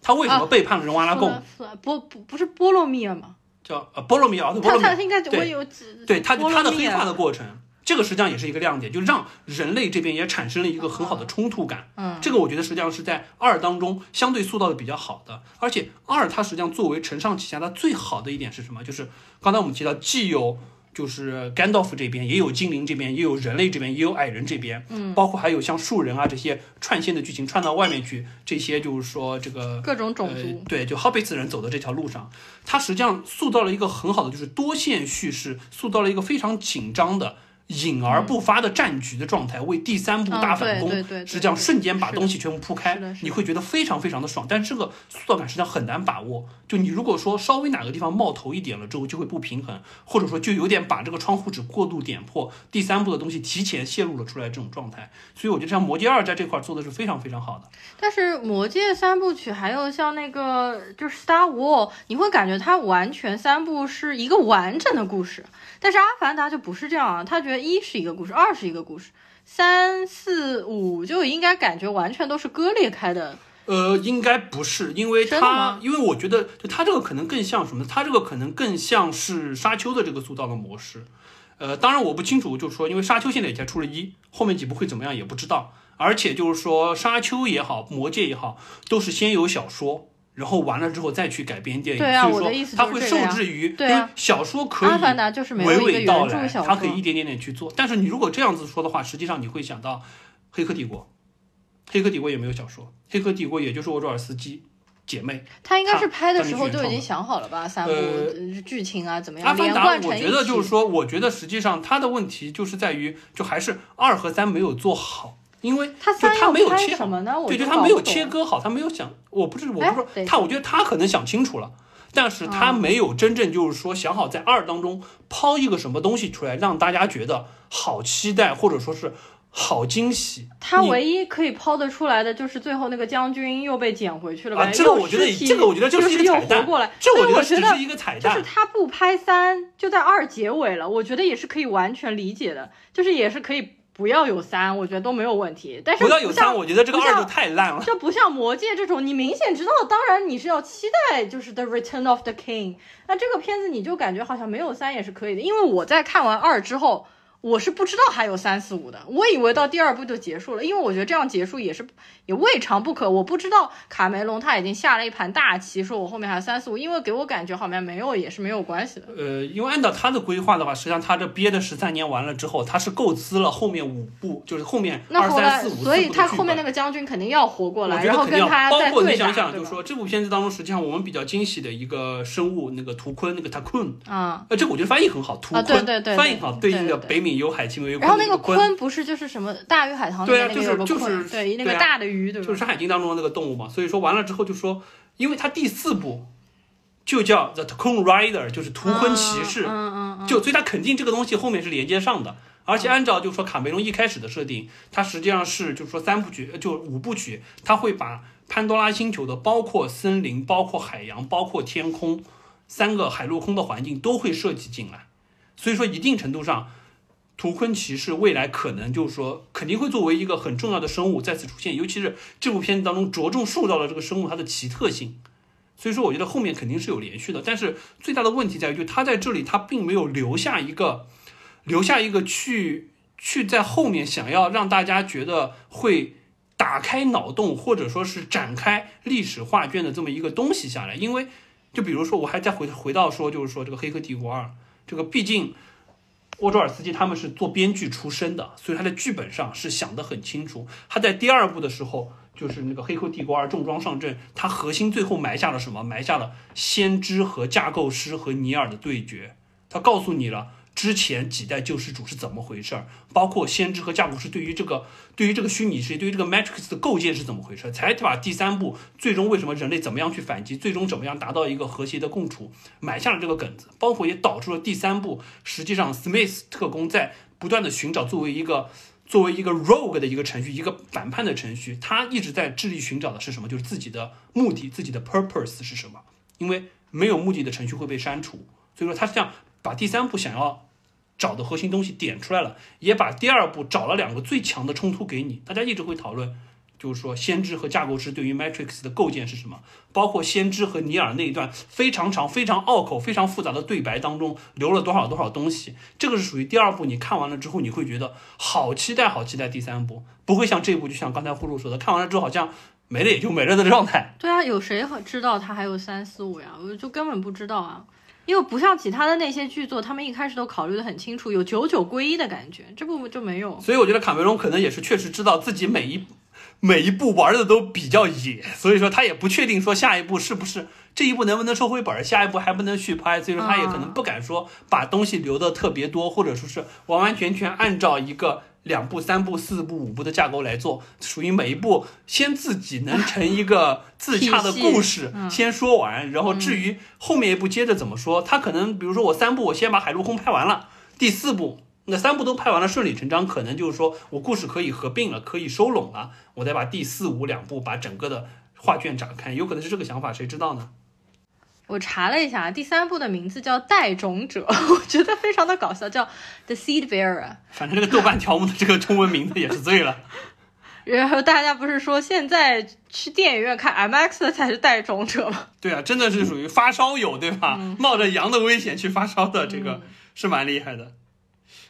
他为什么背叛了人王阿拉贡？波不不是波罗米尔吗？叫呃波罗米尔，他他应该我对有对他他的黑化的过程，这个实际上也是一个亮点，就让人类这边也产生了一个很好的冲突感。嗯，这个我觉得实际上是在二当中相对塑造的比较好的，而且二它实际上作为承上启下，它最好的一点是什么？就是刚才我们提到，既有就是甘道夫这边，也有精灵这边，也有人类这边，也有矮人这边，嗯，包括还有像树人啊这些串线的剧情串到外面去，这些就是说这个各种种呃族，对，就 Hobbits 人走的这条路上，它实际上塑造了一个很好的，就是多线叙事，塑造了一个非常紧张的。隐而不发的战局的状态，为第三部嗯大反攻，实际上瞬间把东西全部铺开你会觉得非常非常的爽。但这个塑造感实际上很难把握。就你如果说稍微哪个地方冒头一点了之后，就会不平衡，或者说就有点把这个窗户纸过度点破，第三部的东西提前泄露了出来这种状态。所以我觉得像《魔戒二》在这块儿做的是非常非常好的。但是《魔戒》三部曲还有像那个就是《Star War》，你会感觉它完全三部是一个完整的故事。但是《阿凡达》就不是这样啊，他觉得一是一个故事，二是一个故事，三四五就应该感觉完全都是割裂开的。呃，应该不是，因为它真的吗，因为我觉得，就它这个可能更像什么？它这个可能更像是沙丘的这个塑造的模式。呃，当然我不清楚，就是说，因为沙丘现在也才出了一，后面几部会怎么样也不知道。而且就是说，沙丘也好，魔戒也好，都是先有小说，然后完了之后再去改编电影。对啊所以说我的意思它会受制于，对小说可以娓娓道来，它可以一点点点去做。但是你如果这样子说的话，实际上你会想到《黑客帝国》，《黑客帝国》也没有小说，《黑客帝国》也就是沃卓尔斯基姐妹。他应该是拍的时候就已经想好了吧？三部剧情啊怎么样连凡达，我。觉得就是说，我觉得实际上他的问题就是在于，就还是二和三没有做好，因为他就他没有切，什么呢？我对，就就他没有切割好，他没有想，我不是我不哎是说他，我觉得他可能想清楚了，但是他没有真正就是说想好在二当中抛一个什么东西出来，让大家觉得好期待，或者说是好惊喜。他唯一可以抛得出来的就是最后那个将军又被捡回去了吧？啊，这个我觉得这个我觉得就是一个彩蛋活过来，这我对我觉得觉得只是一个彩蛋。就是他不拍三，就在二结尾了，我觉得也是可以完全理解的，就是也是可以不要有三，我觉得都没有问题。但是不要有三，我觉得这个二就太烂了。这不像魔戒这种，你明显知道，当然你是要期待就是 The Return of the King。那这个片子你就感觉好像没有三也是可以的，因为我在看完二之后，我是不知道还有三四五的，我以为到第二部就结束了，因为我觉得这样结束也是也未尝不可。我不知道卡梅隆他已经下了一盘大棋，说我后面还有三四五，因为给我感觉好像没有也是没有关系的。呃，因为按照他的规划的话，实际上他这憋的十三年完了之后，他是构思了后面五部，就是后面二那后来，三四五，所以他后面那个将军肯定要活过来，然后跟他包括你想想，就是说这部片子当中，实际上我们比较惊喜的一个生物，那个图坤，那个 Takun，啊、呃，这个我觉得翻译很好，图啊鲲，对对对翻译好，对对应的对对有海，青为鲲，然后那个鲲。不是就是什么大鱼海棠里对啊就是鲲，就是对，那个大的鱼，对吧？就是《山海经》当中的那个动物嘛，所以说完了之后就说，因为它第四部就叫 The Takun Rider，就是图鲲骑士，嗯嗯嗯，就所以它肯定这个东西后面是连接上的，而且按照就是说卡梅隆一开始的设定，它实际上是就是说三部曲，呃就五部曲，它会把潘多拉星球的包括森林、包括海洋、包括天空三个海陆空的环境都会设计进来，所以说一定程度上。图坤骑士未来可能就是说肯定会作为一个很重要的生物再次出现，尤其是这部片子当中着重塑造了这个生物它的奇特性，所以说我觉得后面肯定是有连续的。但是最大的问题在于，就他在这里他并没有留下一个留下一个去去在后面想要让大家觉得会打开脑洞或者说是展开历史画卷的这么一个东西下来。因为就比如说，我还再回回到说，就是说这个《黑客帝国二》，这个毕竟。沃卓尔斯基他们是做编剧出身的，所以他在剧本上是想得很清楚。他在第二部的时候，就是那个《黑客帝国二》重装上阵，他核心最后埋下了什么？埋下了先知和架构师和尼尔的对决。他告诉你了之前几代救世主是怎么回事儿，包括先知和架构师对于这个对于这个虚拟世界、对于这个 Matrix 的构建是怎么回事，才把第三部最终为什么人类怎么样去反击，最终怎么样达到一个和谐的共处，埋下了这个梗子，包括也导出了第三部。实际上，Smith 特工在不断的寻找作为一个作为一个 rogue 的一个程序，一个反叛的程序，他一直在致力寻找的是什么？就是自己的目的，自己的 purpose 是什么？因为没有目的的程序会被删除，所以说他是这样把第三部想要找的核心东西点出来了，也把第二部找了两个最强的冲突给你。大家一直会讨论，就是说先知和架构师对于 Matrix 的构建是什么，包括先知和尼尔那一段非常长、非常拗口、非常复杂的对白当中留了多少多少东西。这个是属于第二部，你看完了之后，你会觉得好期待、好期待第三部，不会像这部，就像刚才呼噜说的，看完了之后好像没了也就没了的状态。对啊，有谁知道他还有三四五呀？我就根本不知道啊，因为不像其他的那些剧作，他们一开始都考虑的很清楚，有九九归一的感觉，这部就没有。所以我觉得卡梅隆可能也是确实知道自己每一每一步玩的都比较野，所以说他也不确定说下一步是不是这一步能不能收回本儿，下一步还不能续拍，所以说他也可能不敢说把东西留的特别多，或者说是完完全全按照一个。两部、三部、四部、五部的架构来做，属于每一步先自己能成一个 自洽的故事，先说完，然后至于后面一步接着怎么说，他可能比如说我三部我先把海陆空拍完了，第四部那三部都拍完了，顺理成章，可能就是说我故事可以合并了，可以收拢了，我再把第四五两部把整个的画卷展开，有可能是这个想法，谁知道呢？我查了一下，第三部的名字叫《带种者》，我觉得非常的搞笑，叫《The Seed Bearer》。反正这个豆瓣条目的这个中文名字也是醉了。然后大家不是说现在去电影院看 IMAX 的才是带种者吗？对啊，真的是属于发烧友，对吧？冒着羊的危险去发烧的，这个是蛮厉害的。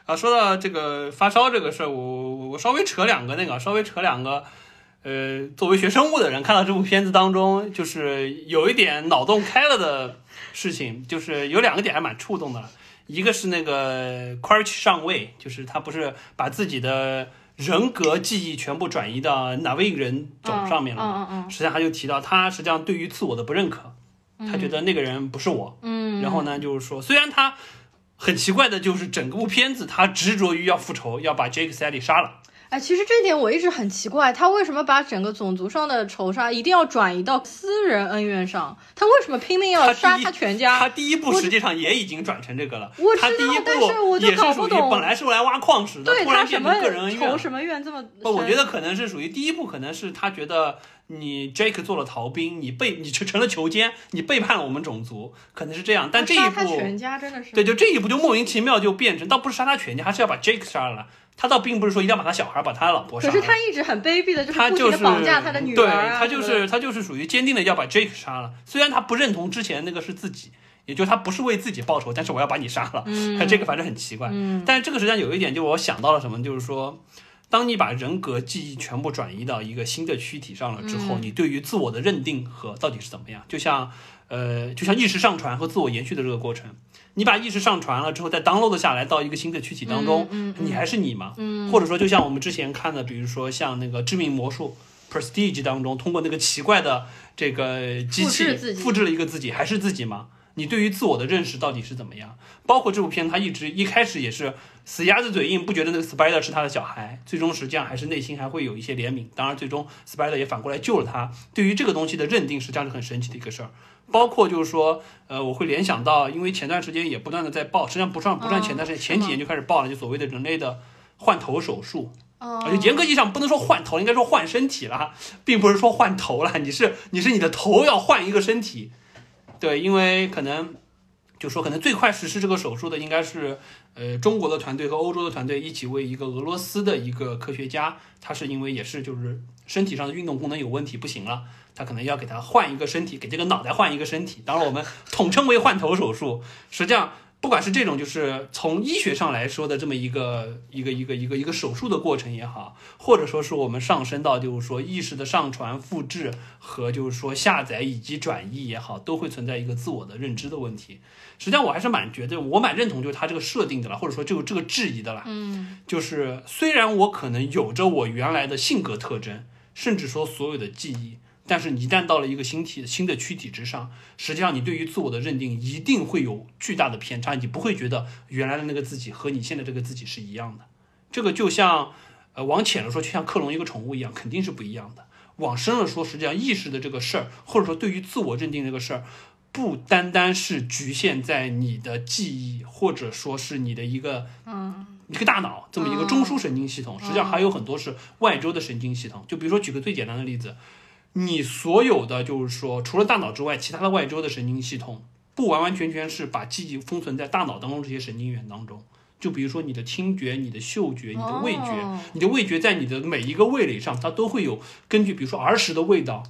啊，说到这个发烧这个事儿，我我稍微扯两个那个，稍微扯两个。呃，作为学生物的人，看到这部片子当中，就是有一点脑洞开了的事情，就是有两个点还蛮触动的。一个是那个 Quaritch 上尉，就是他不是把自己的人格记忆全部转移到哪位人种上面了吗？嗯嗯实际上他就提到，他实际上对于自我的不认可，他觉得那个人不是我。嗯，然后呢，就是说，虽然他很奇怪的，就是整个部片子他执着于要复仇，要把 Jake Sully 杀了。哎，其实这点我一直很奇怪，他为什么把整个种族上的仇杀一定要转移到私人恩怨上？他为什么拼命要杀他全家？他第一部实际上也已经转成这个了。我知道，但是我就搞不懂。本来是来挖矿石的，突然变成个人恩怨。仇什么怨这么？不，我觉得可能是属于第一步，可能是他觉得你 Jake 做了逃兵，你背你成成了囚奸，你背叛了我们种族，可能是这样。但这一步，全家真的是对，就这一步就莫名其妙就变成，倒不是杀他全家，他是要把 Jake 杀了。他倒并不是说一定要把他小孩、把他老婆杀。可是他一直很卑鄙的，就是不停的绑架他的女儿。对他就是他就是属于坚定的要把 Jake 杀了。虽然他不认同之前那个是自己，也就他不是为自己报仇，但是我要把你杀了。他 这个反正很奇怪。但是这个实际上有一点，就我想到了什么，就是说，当你把人格记忆全部转移到一个新的躯体上了之后，你对于自我的认定和到底是怎么样？就像呃，就像意识上传和自我延续的这个过程。你把意识上传了之后，再 download 下来到一个新的躯体当中，你还是你吗？或者说，就像我们之前看的，比如说像那个致命魔术 Prestige 当中，通过那个奇怪的这个机器复制了一个自己，还是自己吗？你对于自我的认识到底是怎么样？包括这部片，他一直一开始也是死鸭子嘴硬，不觉得那个 Spider 是他的小孩，最终实际上还是内心还会有一些怜悯。当然，最终 Spider 也反过来救了他。对于这个东西的认定，实际上是很神奇的一个事儿。包括就是说，呃，我会联想到，因为前段时间也不断的在报，实际上不算不算前段时间，前几年就开始报了，就所谓的人类的换头手术。啊，就严格意义上不能说换头，应该说换身体了，并不是说换头了，你是你是你的头要换一个身体。对，因为可能就说可能最快实施这个手术的应该是呃中国的团队和欧洲的团队一起为一个俄罗斯的一个科学家，他是因为也是就是身体上的运动功能有问题不行了。他可能要给他换一个身体，给这个脑袋换一个身体。当然，我们统称为换头手术。实际上，不管是这种，就是从医学上来说的这么一个一个一个一个一个手术的过程也好，或者说是我们上升到就是说意识的上传、复制和就是说下载以及转移也好，都会存在一个自我的认知的问题。实际上，我还是蛮觉得，我蛮认同就是他这个设定的啦，或者说就这个质疑的啦。嗯，就是虽然我可能有着我原来的性格特征，甚至说所有的记忆。但是，你一旦到了一个新体、新的躯体之上，实际上你对于自我的认定一定会有巨大的偏差，你不会觉得原来的那个自己和你现在这个自己是一样的。这个就像，呃，往浅了说，就像克隆一个宠物一样，肯定是不一样的。往深了说，实际上意识的这个事儿，或者说对于自我认定这个事儿，不单单是局限在你的记忆，或者说是你的一个，嗯，一个大脑这么一个中枢神经系统，实际上还有很多是外周的神经系统。就比如说，举个最简单的例子。你所有的就是说，除了大脑之外，其他的外周的神经系统，不完完全全是把记忆封存在大脑当中这些神经元当中。就比如说你的听觉、你的嗅觉、你的味觉，你的味觉在你的每一个味蕾上，它都会有根据，比如说儿时的味道，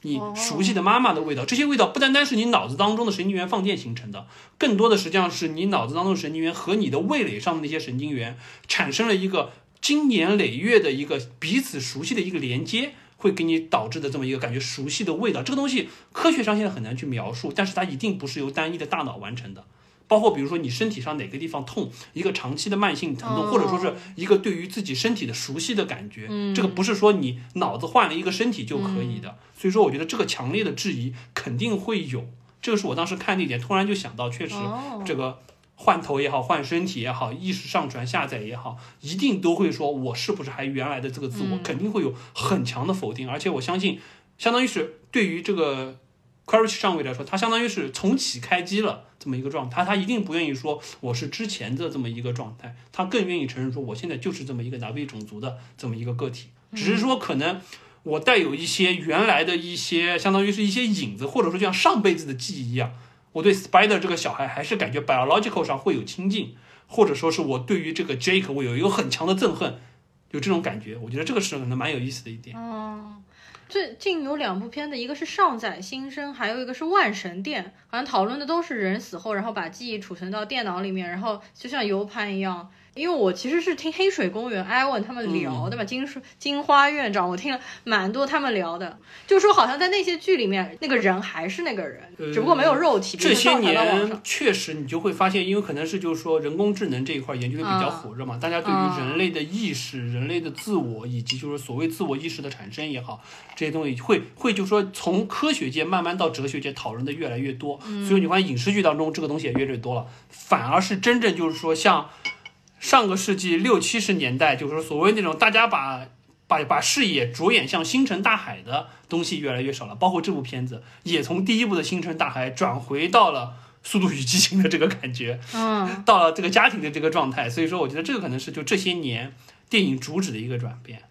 你熟悉的妈妈的味道，这些味道不单单是你脑子当中的神经元放电形成的，更多的实际上是你脑子当中的神经元和你的味蕾上的那些神经元产生了一个经年累月的一个彼此熟悉的一个连接。会给你导致的这么一个感觉熟悉的味道，这个东西科学上现在很难去描述，但是它一定不是由单一的大脑完成的。包括比如说你身体上哪个地方痛，一个长期的慢性疼痛，或者说是一个对于自己身体的熟悉的感觉，这个不是说你脑子换了一个身体就可以的。所以说，我觉得这个强烈的质疑肯定会有。这个是我当时看那点，突然就想到，确实这个。换头也好，换身体也好，意识上传下载也好，一定都会说，我是不是还原来的这个自我？肯定会有很强的否定。而且我相信，相当于是对于这个 Courage 上位来说，他相当于是重启开机了这么一个状态。他一定不愿意说我是之前的这么一个状态，他更愿意承认说，我现在就是这么一个南非种族的这么一个个体。只是说，可能我带有一些原来的一些，相当于是一些影子，或者说就像上辈子的记忆一样。我对 Spider 这个小孩还是感觉 biological 上会有亲近，或者说是我对于这个 Jake 我有一个很强的憎恨，有这种感觉。我觉得这个是可能蛮有意思的一点。哦，最近有两部片的，一个是《上载新生》，还有一个是《万神殿》，好像讨论的都是人死后，然后把记忆储存到电脑里面，然后就像 U 盘一样。因为我其实是听黑水公园艾文他们聊的嘛，金金花院长，我听了蛮多他们聊的，就说好像在那些剧里面，那个人还是那个人，只不过没有肉体。这些年确实你就会发现，因为可能是就是说人工智能这一块研究的比较火热嘛，大家对于人类的意识、人类的自我以及就是所谓自我意识的产生也好，这些东西会会就是说从科学界慢慢到哲学界讨论的越来越多，所以你发现影视剧当中这个东西也越来越多了，反而是真正就是说像。上个世纪六七十年代，就是说所谓那种大家把把把视野着眼向星辰大海的东西越来越少了，包括这部片子也从第一部的星辰大海转回到了。《速度与激情》的这个感觉，嗯，到了这个家庭的这个状态，所以说我觉得这个可能是就这些年电影主旨的一个转变。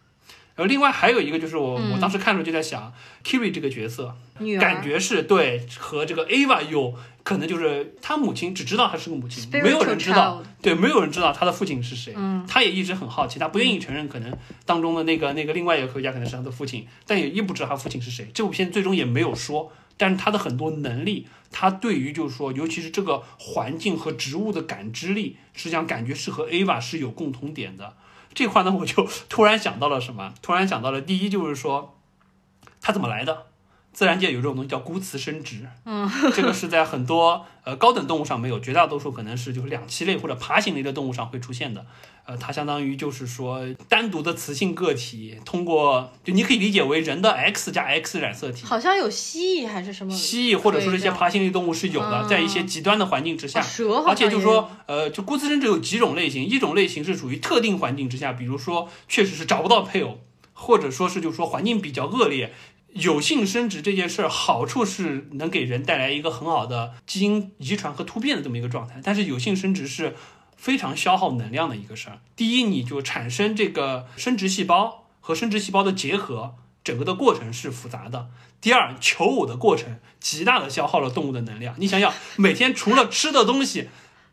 然后另外还有一个就是我、我当时看的时候就在想，Kiri 这个角色，感觉是对和这个 Ava 有可能就是他母亲只知道他是个母亲，没有人知道对，没有人知道他的父亲是谁。嗯，他也一直很好奇，他不愿意承认可能当中的那个那个另外一个科学家可能是他的父亲，但也一不知道他父亲是谁。这部片最终也没有说，但是他的很多能力，他对于就是说，尤其是这个环境和植物的感知力，实际上感觉是和 Ava 是有共同点的。这块呢，我就突然想到了什么？突然想到了，第一就是说，它怎么来的？自然界有这种东西叫孤雌生殖，嗯，这个是在很多呃高等动物上没有，绝大多数可能是就是两栖类或者爬行类的动物上会出现的。呃，它相当于就是说单独的雌性个体通过，就你可以理解为人的 X 加 X 染色体。好像有蜥蜴还是什么蜥蜴或者说是一些可以这样爬行类动物是有的，嗯在一些极端的环境之下哦，蛇好像而且就是说，呃，就孤雌生殖有几种类型，一种类型是属于特定环境之下，比如说确实是找不到配偶，或者说是就是说环境比较恶劣。有性生殖这件事儿，好处是能给人带来一个很好的基因遗传和突变的这么一个状态，但是有性生殖是非常消耗能量的一个事儿。第一，你就产生这个生殖细胞和生殖细胞的结合，整个的过程是复杂的。第二，求偶的过程极大的消耗了动物的能量。你想想，每天除了吃的东西，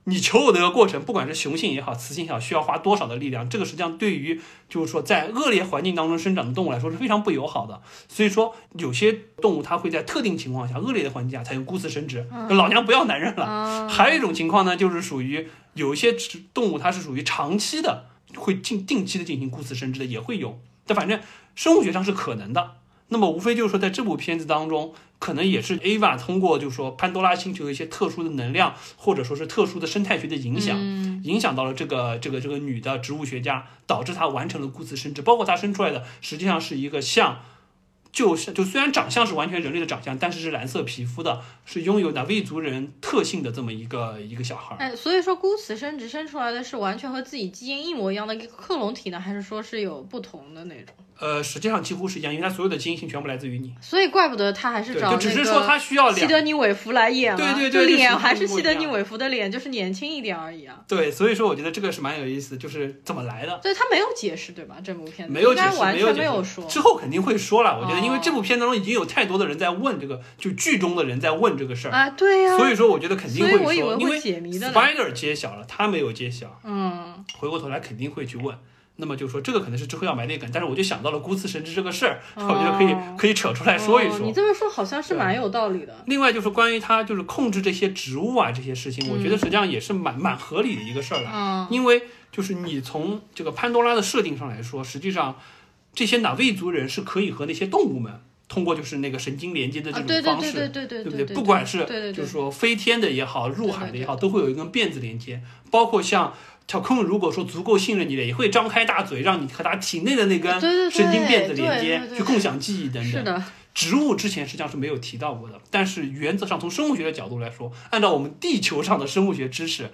你求偶的一个过程，不管是雄性也好，雌性也好，需要花多少的力量？这个实际上对于就是说在恶劣环境当中生长的动物来说是非常不友好的。所以说，有些动物它会在特定情况下、恶劣的环境下才有孤雌生殖，老娘不要男人了。嗯还有一种情况呢，就是属于有一些动物它是属于长期的，会定定期的进行孤雌生殖的，也会有。但反正生物学上是可能的。那么无非就是说，在这部片子当中，可能也是 Ava 通过就是说潘多拉星球的一些特殊的能量，或者说是特殊的生态学的影响，嗯影响到了这个这个这个女的植物学家，导致她完成了孤雌生殖。包括她生出来的实际上是一个像，就是就虽然长相是完全人类的长相，但是是蓝色皮肤的，是拥有纳维族人特性的这么一个一个小孩儿。哎，所以说孤雌生殖生出来的是完全和自己基因一模一样的一个克隆体呢，还是说是有不同的那种？呃，实际上几乎是一样，因为它所有的基因性全部来自于你。所以怪不得他还是对，找就只是说他需要两西德尼韦弗来演了，对对对脸还是一模一样西德尼韦弗的脸，就是年轻一点而已啊。对，所以说我觉得这个是蛮有意思，就是怎么来的。对他没有解释对吧？这部片子没有解释，应该完全没有说。之后肯定会说了。我觉得，因为哦这部片当中已经有太多的人在问这个，就剧中的人在问这个事儿，啊，对呀、所以说我觉得肯定会说，我以为会因为解谜的呢 Spider 揭晓了，他没有揭晓，嗯，回过头来肯定会去问。那么就说这个可能是之后要埋的一个梗，但是我就想到了孤雌生殖这个事儿，我觉得可以哦可以扯出来说一说。哦你这么说好像是蛮有道理的。另外就是关于它就是控制这些植物啊这些事情，我觉得实际上也是蛮蛮合理的一个事儿了。嗯因为就是你从这个潘多拉的设定上来说，实际上这些哪位族人是可以和那些动物们通过就是那个神经连接的这种方式，对对对不对对，不管是对对对，就是说飞天的也好，入海的也好，都会有一根辫子连接。包括像小空，如果说足够信任你的，也会张开大嘴，让你和他体内的那根神经辫子连接去共享记忆等等。是的，植物之前实际上是没有提到过的，但是原则上从生物学的角度来说，按照我们地球上的生物学知识，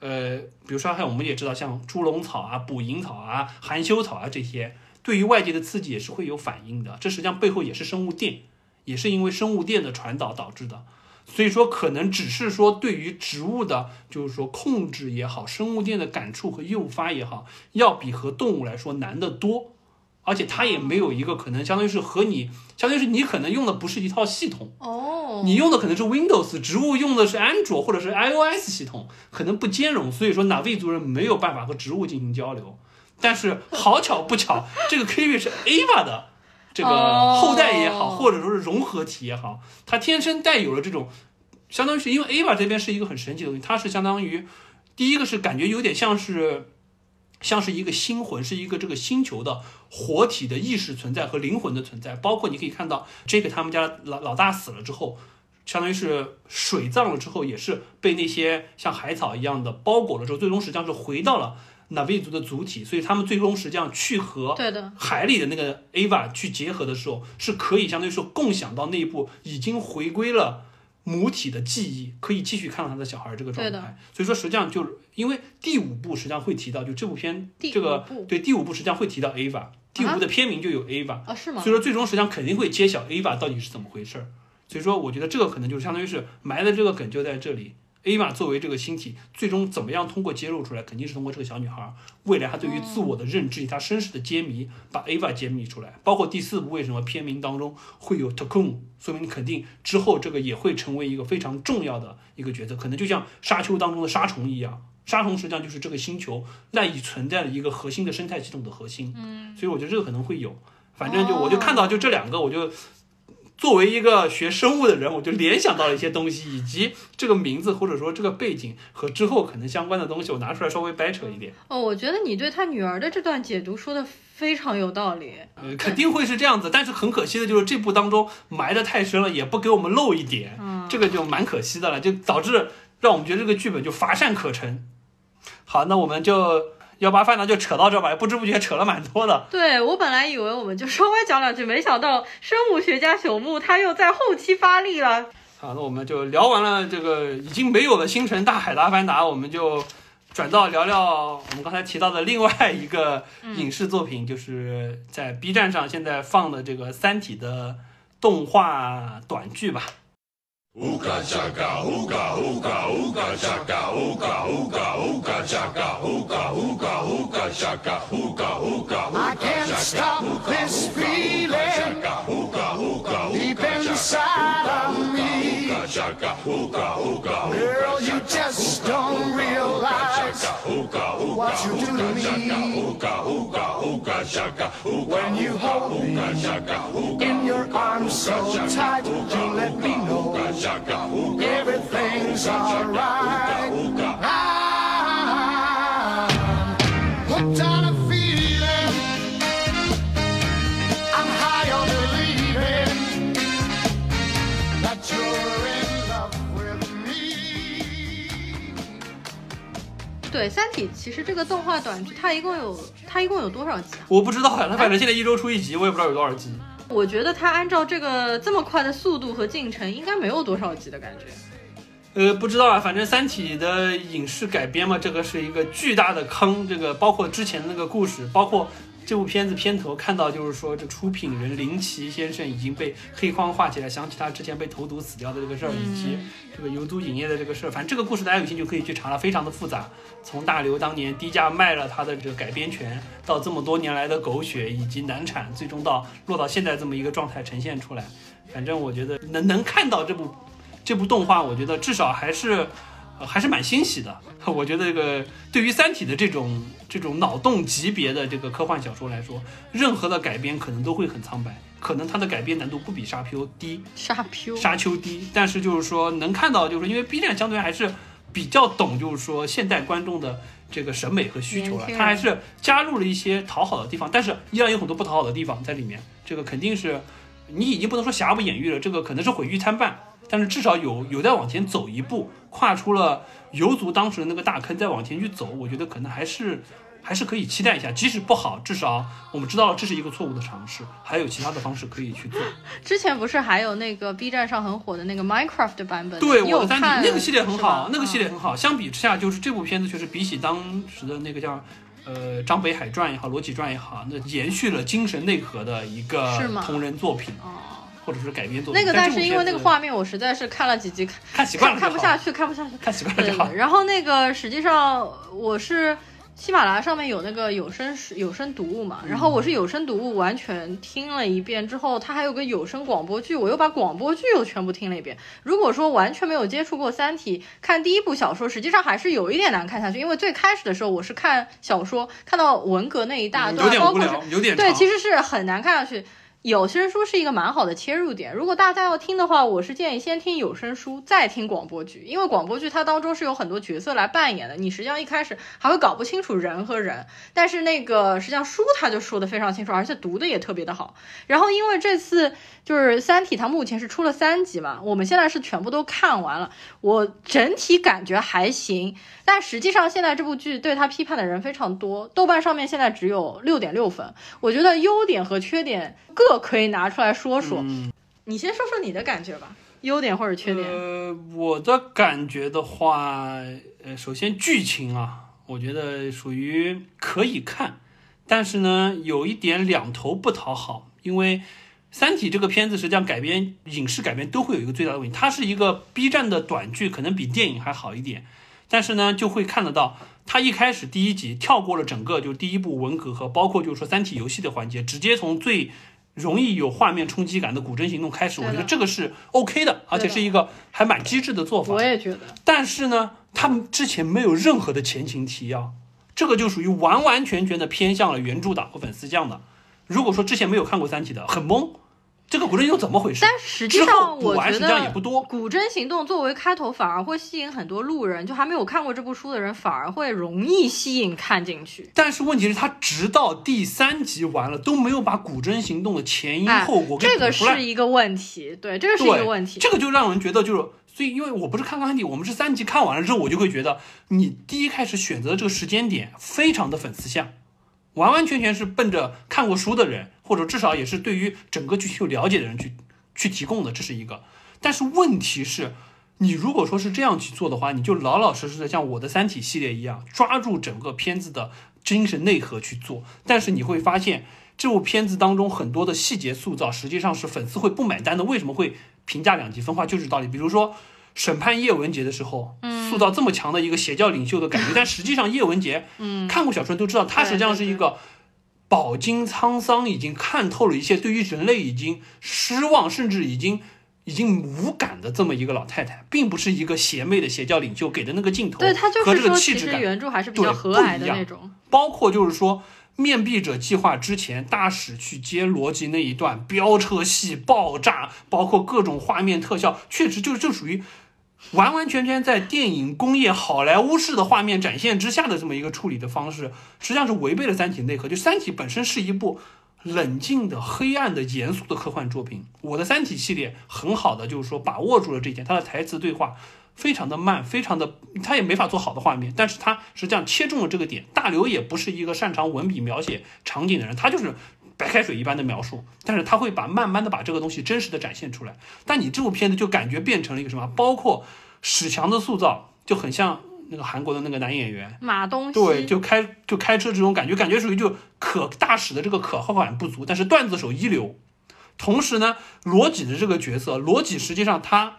呃，比如说像我们也知道，像猪笼草啊、捕蝇草啊、含羞草啊这些，对于外界的刺激也是会有反应的。这实际上背后也是生物电，也是因为生物电的传导导致的。所以说，可能只是说对于植物的，就是说控制也好，生物电的感触和诱发也好，要比和动物来说难得多。而且它也没有一个可能，相当于是和你，相当于是你可能用的不是一套系统，哦，你用的可能是 Windows，植物用的是安卓或者是 iOS 系统，可能不兼容，所以说哪位族人没有办法和植物进行交流。但是好巧不巧，这个 Kiwi 是 Ava 的这个后代也好，哦或者说是融合体也好，它天生带有了这种，相当于是因为 Ava 这边是一个很神奇的东西，它是相当于第一个是感觉有点像是。像是一个星魂，是一个这个星球的活体的意识存在和灵魂的存在。包括你可以看到，Jake 他们家老老大死了之后，相当于是水葬了之后，也是被那些像海草一样的包裹了之后，最终实际上是回到了纳维族的主体。所以他们最终实际上去和对的，海里的那个 Ava 去结合的时候，是可以相当于说共享到那一部已经回归了母体的记忆，可以继续看到他的小孩这个状态。所以说，实际上就是因为第五部实际上会提到，就这部片这个对第五部实际上会提到 Ava，第五部的片名就有 Ava，、啊，是吗所以？说最终实际上肯定会揭晓 Ava 到底是怎么回事儿。所以说，我觉得这个可能就相当于是埋的这个梗就在这里。Ava 作为这个星体，最终怎么样通过揭露出来，肯定是通过这个小女孩未来她对于自我的认知以她身世的揭秘，把 Ava 揭秘出来。包括第四部为什么片名当中会有 Takun，说明肯定之后这个也会成为一个非常重要的一个角色，可能就像沙丘当中的沙虫一样。沙虫实际上就是这个星球赖以存在的一个核心的生态系统的核心，嗯，所以我觉得这个可能会有。反正就我就看到就这两个，我就作为一个学生物的人，我就联想到了一些东西，以及这个名字或者说这个背景和之后可能相关的东西，我拿出来稍微掰扯一点。哦，我觉得你对他女儿的这段解读说的非常有道理。呃，肯定会是这样子，但是很可惜的就是这部当中埋的太深了，也不给我们露一点，嗯这个就蛮可惜的了，就导致让我们觉得这个剧本就乏善可陈。好，那我们就幺八饭呢就扯到这吧，不知不觉扯了蛮多的。对我本来以为我们就稍微讲两句，没想到生物学家朽木他又在后期发力了。好，那我们就聊完了这个已经没有了星辰大海的阿凡达，我们就转到聊聊我们刚才提到的另外一个影视作品，就是在 B 站上现在放的这个《三体》的动画短剧吧。Ooga chaka, ooga ooga ooga chaka, ooga ooga ooga chaka, ooga ooga ooga chaka, ooga ooga I can't stop this feeling ooga ooga deep inside of me. Chaka, ooga ooga Girl, you just don't realize what you do to me ooga ooga ooga chaka, when you hold me in your arms so tight. You let me know everything's alright. 对，《三体》其实这个动画短剧，它一共有它一共有多少集啊？我不知道呀，它反正现在一周出一集，我也不知道有多少集。我觉得它按照这个这么快的速度和进程，应该没有多少集的感觉。呃，不知道啊，反正《三体》的影视改编嘛，这个是一个巨大的坑。这个包括之前的那个故事，包括这部片子片头看到，就是说这出品人林奇先生已经被黑框画起来，想起他之前被投毒死掉的这个事儿，以及这个游都影业的这个事儿。反正这个故事大家有兴趣可以去查了，非常的复杂。从大刘当年低价卖了他的这个改编权，到这么多年来的狗血以及难产，最终到落到现在这么一个状态呈现出来。反正我觉得能能看到这部这部动画，我觉得至少还是。呃，还是蛮欣喜的。我觉得这个对于《三体》的这种这种脑洞级别的这个科幻小说来说，任何的改编可能都会很苍白，可能它的改编难度不比沙丘低，沙丘，沙丘低，但是就是说能看到，就是因为 B 站相对还是比较懂，就是说现代观众的这个审美和需求了年轻，人它还是加入了一些讨好的地方，但是依然有很多不讨好的地方在里面。这个肯定是你已经不能说瑕不掩瑜了，这个可能是毁誉参半，但是至少有有在往前走一步，跨出了游族当时的那个大坑，再往前去走，我觉得可能还是。还是可以期待一下，即使不好，至少我们知道了这是一个错误的尝试，还有其他的方式可以去做。之前不是还有那个 B 站上很火的那个 Minecraft 的版本？对，我的三体那个系列很好，那个系列嗯很好。相比之下，就是这部片子确实比起当时的那个叫呃《张北海传》也好，《罗辑传》也好，那延续了精神内核的一个同人作品，哦，或者是改编作品。那个，但是因为那个画面，我实在是看了几集，看看习惯了看看不下，去，看不下去。看习惯了就好。然后那个实际上我是喜马拉雅上面有那个有声有声读物嘛，然后我是有声读物完全听了一遍之后，它还有个有声广播剧，我又把广播剧又全部听了一遍。如果说完全没有接触过《三体》，看第一部小说，实际上还是有一点难看下去，因为最开始的时候我是看小说，看到文革那一大段，有点包括是无聊，有点对，其实是很难看下去。有声书是一个蛮好的切入点，如果大家要听的话，我是建议先听有声书，再听广播剧，因为广播剧它当中是有很多角色来扮演的，你实际上一开始还会搞不清楚人和人，但是那个实际上书它就说的非常清楚，而且读的也特别的好。然后因为这次就是《三体》，它目前是出了三集嘛，我们现在是全部都看完了，我整体感觉还行，但实际上现在这部剧对它批判的人非常多，豆瓣上面现在只有六点六分，我觉得优点和缺点各可以拿出来说说。嗯，你先说说你的感觉吧。优点或者缺点？呃，我的感觉的话，呃，首先剧情啊，我觉得属于可以看，但是呢，有一点两头不讨好，因为《三体》这个片子实际上改编影视改编都会有一个最大的问题，它是一个 B 站的短剧，可能比电影还好一点，但是呢，就会看得到。它一开始第一集跳过了整个就是第一部文革和包括就是说《三体》游戏的环节，直接从最容易有画面冲击感的古筝行动开始，我觉得这个是 OK 的，而且是一个还蛮机智的做法。我也觉得，但是呢，他们之前没有任何的前情提要，这个就属于完完全全的偏向了原著党和粉丝酱的。如果说之前没有看过《三体》的，很懵，这个古筝行动怎么回事？但实际上我觉补完实际上也得不多。古筝行动作为开头，反而会吸引很多路人，就还没有看过这部书的人，反而会容易吸引看进去。但是问题是，他直到第三集完了都没有把古筝行动的前因哎后果给这个是一个问题，对，这个是一个问题。这个就让人觉得就是，所以因为我不是看看底，我们是三集看完了之后，我就会觉得你第一开始选择的这个时间点非常的粉丝向，完完全全是奔着看过书的人，或者至少也是对于整个剧情有了解的人去去提供的，这是一个。但是问题是。你如果说是这样去做的话，你就老老实实的像我的《三体》系列一样，抓住整个片子的精神内核去做。但是你会发现，这部片子当中很多的细节塑造，实际上是粉丝会不买单的。为什么会评价两极分化？就是道理。比如说审判叶文洁的时候，嗯塑造这么强的一个邪教领袖的感觉，但实际上叶文洁，嗯，看过小说都知道，他实际上是一个饱经沧桑，已经看透了一切，对于人类已经失望，甚至已经。已经无感的这么一个老太太，并不是一个邪魅的邪教领袖给的那个镜头，对他就和这个是说，其实气质感原著还是比较对和蔼的那种。包括就是说，面壁者计划之前，大使去接罗辑那一段飙车戏、爆炸，包括各种画面特效，确实就就属于完完全全在电影工业好莱坞式的画面展现之下的这么一个处理的方式，实际上是违背了《三体》内核。就《三体》本身是一部。冷静的、黑暗的、严肃的科幻作品，我的《三体》系列很好的就是说把握住了这一点，它的台词对话非常的慢，非常的，他也没法做好的画面，但是他实际上切中了这个点。大刘也不是一个擅长文笔描写场景的人，他就是白开水一般的描述，但是他会把慢慢的把这个东西真实的展现出来。但你这部片子就感觉变成了一个什么？包括史强的塑造就很像那个韩国的那个男演员，马东锡，对，就开就开车这种感觉，感觉属于就可大使的这个可靠感不足，但是段子手一流。同时呢，罗辑的这个角色，罗辑实际上他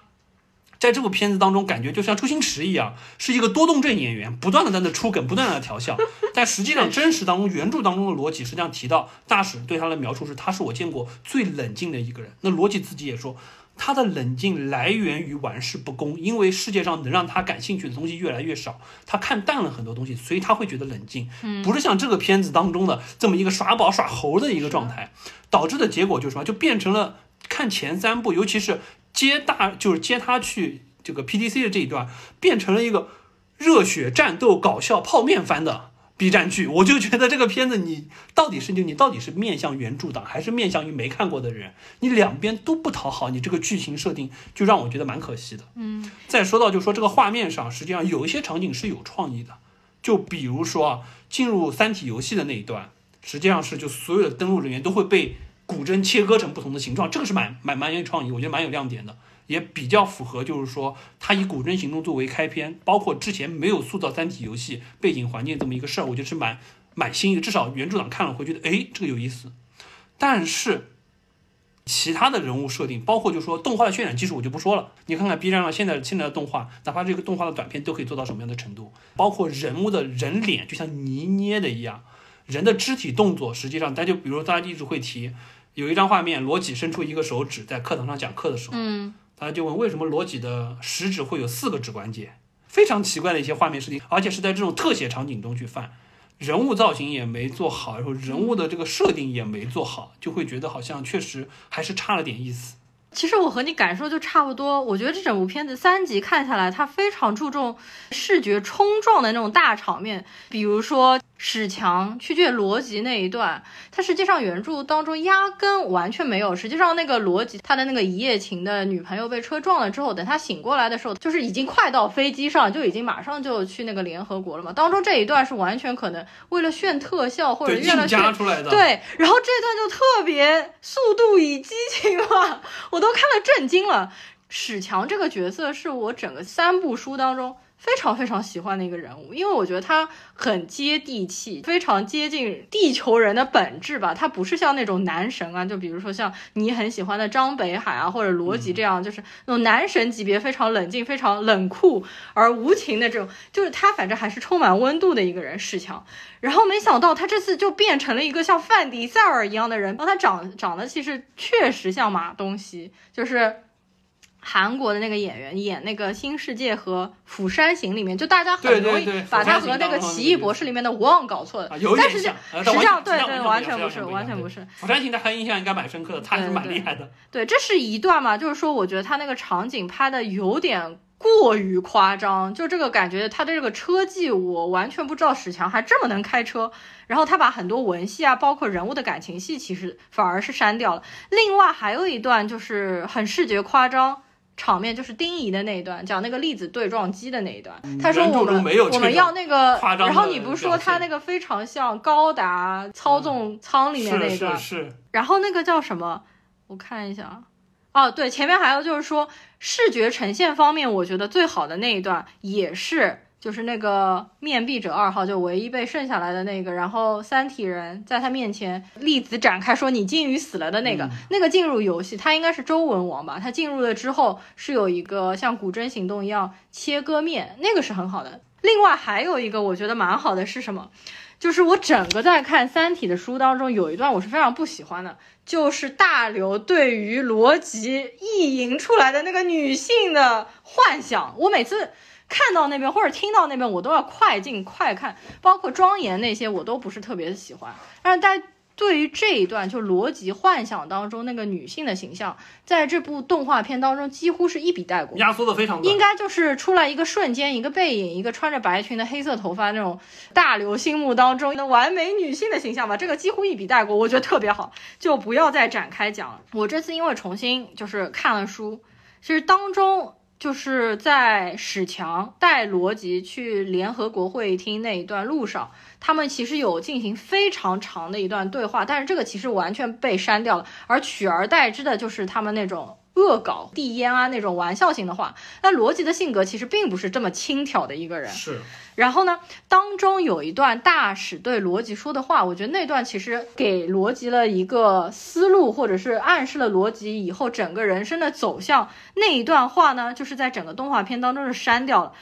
在这部片子当中，感觉就像周星驰一样，是一个多动症演员，不断的在那出梗，不断的调笑。但实际上，真实当中原著当中的逻辑实际上提到，大使对他的描述是，他是我见过最冷静的一个人。那逻辑自己也说。他的冷静来源于玩世不恭，因为世界上能让他感兴趣的东西越来越少，他看淡了很多东西，所以他会觉得冷静，不是像这个片子当中的这么一个耍宝耍猴的一个状态，导致的结果就是什么，就变成了看前三部，尤其是接大就是接他去这个 PDC 的这一段，变成了一个热血战斗搞笑泡面番的。B 站剧，我就觉得这个片子你到底是就你到底是面向原著党，还是面向于没看过的人？你两边都不讨好，你这个剧情设定就让我觉得蛮可惜的。嗯，再说到就说这个画面上，实际上有一些场景是有创意的，就比如说啊，进入三体游戏的那一段，实际上是就所有的登录人员都会被古筝切割成不同的形状，这个是蛮蛮蛮有创意，我觉得蛮有亮点的。也比较符合，就是说，他以古筝行动作为开篇，包括之前没有塑造三体游戏背景环境这么一个事儿，我觉得是蛮蛮新颖，至少原著党看了会觉得，哎，这个有意思。但是其他的人物设定，包括就是说动画的渲染技术，我就不说了。你看看 B 站上现在现在的动画，哪怕这个动画的短片都可以做到什么样的程度，包括人物的人脸就像泥捏的一样，人的肢体动作，实际上，大家就比如大家一直会提，有一张画面，罗辑伸出一个手指在课堂上讲课的时候，嗯，大家就问为什么罗辑的食指会有四个指关节，非常奇怪的一些画面设定，而且是在这种特写场景中去犯，人物造型也没做好，然后人物的这个设定也没做好，就会觉得好像确实还是差了点意思。其实我和你感受就差不多。我觉得这整部片子三集看下来，它非常注重视觉冲撞的那种大场面，比如说史强去见罗辑那一段，他实际上原著当中压根完全没有。实际上那个罗辑他的那个一夜情的女朋友被车撞了之后，等他醒过来的时候，就是已经快到飞机上，就已经马上就去那个联合国了嘛。当中这一段是完全可能为了炫特效或者为了炫加出来的。，对，然后这段就特别速度与激情嘛，我都看了震惊了。史强这个角色是我整个三部书当中非常非常喜欢的一个人物，因为我觉得他很接地气，非常接近地球人的本质吧。他不是像那种男神啊，就比如说像你很喜欢的张北海啊，或者罗辑这样，就是那种男神级别，非常冷静、非常冷酷而无情的这种。就是他反正还是充满温度的一个人，史强。然后没想到他这次就变成了一个像范迪塞尔一样的人，然后他长长得其实确实像马东锡，就是。韩国的那个演员演那个《新世界》和《釜山行》里面，就大家很容易把他和那个《奇异博士》里面的王搞错的啊，有点但实际像呃实际上对对，完全不是，完全不是。釜山行的他印象应该蛮深刻的，他还是蛮厉害的。对，这是一段嘛，就是说，我觉得他那个场景拍的有点过于夸张，就这个感觉，他的这个车技，我完全不知道史强还这么能开车。然后他把很多文戏啊，包括人物的感情戏，其实反而是删掉了。另外还有一段就是很视觉夸张。场面就是丁仪的那一段，讲那个粒子对撞机的那一段。他说我们我们要那个，然后你不是说他那个非常像高达操纵舱里面那段，是是，然后那个叫什么？我看一下啊，哦，对，前面还有就是说视觉呈现方面，我觉得最好的那一段也是。就是那个面壁者二号，就唯一被剩下来的那个，然后三体人在他面前粒子展开说你鲸鱼死了的那个，嗯那个进入游戏，他应该是周文王吧？他进入了之后是有一个像古筝行动一样切割面，那个是很好的。另外还有一个我觉得蛮好的是什么？就是我整个在看《三体》的书当中，有一段我是非常不喜欢的，就是大刘对于罗辑意淫出来的那个女性的幻想。我每次看到那边或者听到那边，我都要快进快看，包括庄严那些我都不是特别喜欢。但是在对于这一段，就逻辑幻想当中那个女性的形象，在这部动画片当中几乎是一笔带过。压缩的非常短应。该就是出来一个瞬间，一个背影，一个穿着白裙的黑色头发那种大刘心目当中的完美女性的形象吧。这个几乎一笔带过，我觉得特别好，就不要再展开讲了。我这次因为重新就是看了书，其实当中就是在史强带罗辑去联合国会议厅那一段路上，他们其实有进行非常长的一段对话，但是这个其实完全被删掉了，而取而代之的就是他们那种。恶搞、递烟啊那种玩笑性的话，那罗辑的性格其实并不是这么轻佻的一个人。是，然后呢，当中有一段大使对罗辑说的话，我觉得那段其实给罗辑了一个思路，或者是暗示了罗辑以后整个人生的走向。那一段话呢，就是在整个动画片当中是删掉了。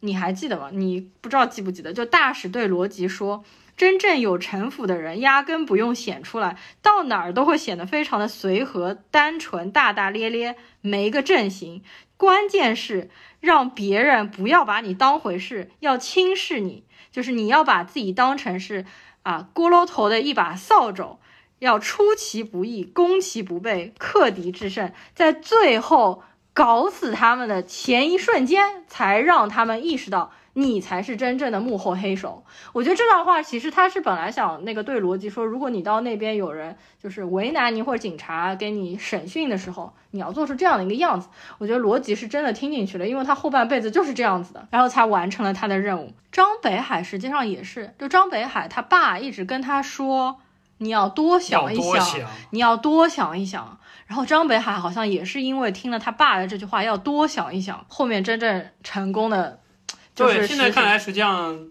你还记得吗？你不知道记不记得？就大使对罗辑说。真正有城府的人，压根不用显出来，到哪儿都会显得非常的随和、单纯、大大咧咧，没个正形。关键是让别人不要把你当回事，要轻视你，就是你要把自己当成是啊锅炉头的一把扫帚，要出其不意，攻其不备，克敌制胜，在最后搞死他们的前一瞬间，才让他们意识到。你才是真正的幕后黑手。我觉得这段话其实他是本来想那个对逻辑说，如果你到那边有人就是为难你或者警察给你审讯的时候，你要做出这样的一个样子。我觉得逻辑是真的听进去了，因为他后半辈子就是这样子的，然后才完成了他的任务。张北海实际上也是，就张北海他爸一直跟他说，你要多想一要想你要多想一想。然后张北海好像也是因为听了他爸的这句话，要多想一想，后面真正成功的。对，现在看来，实际上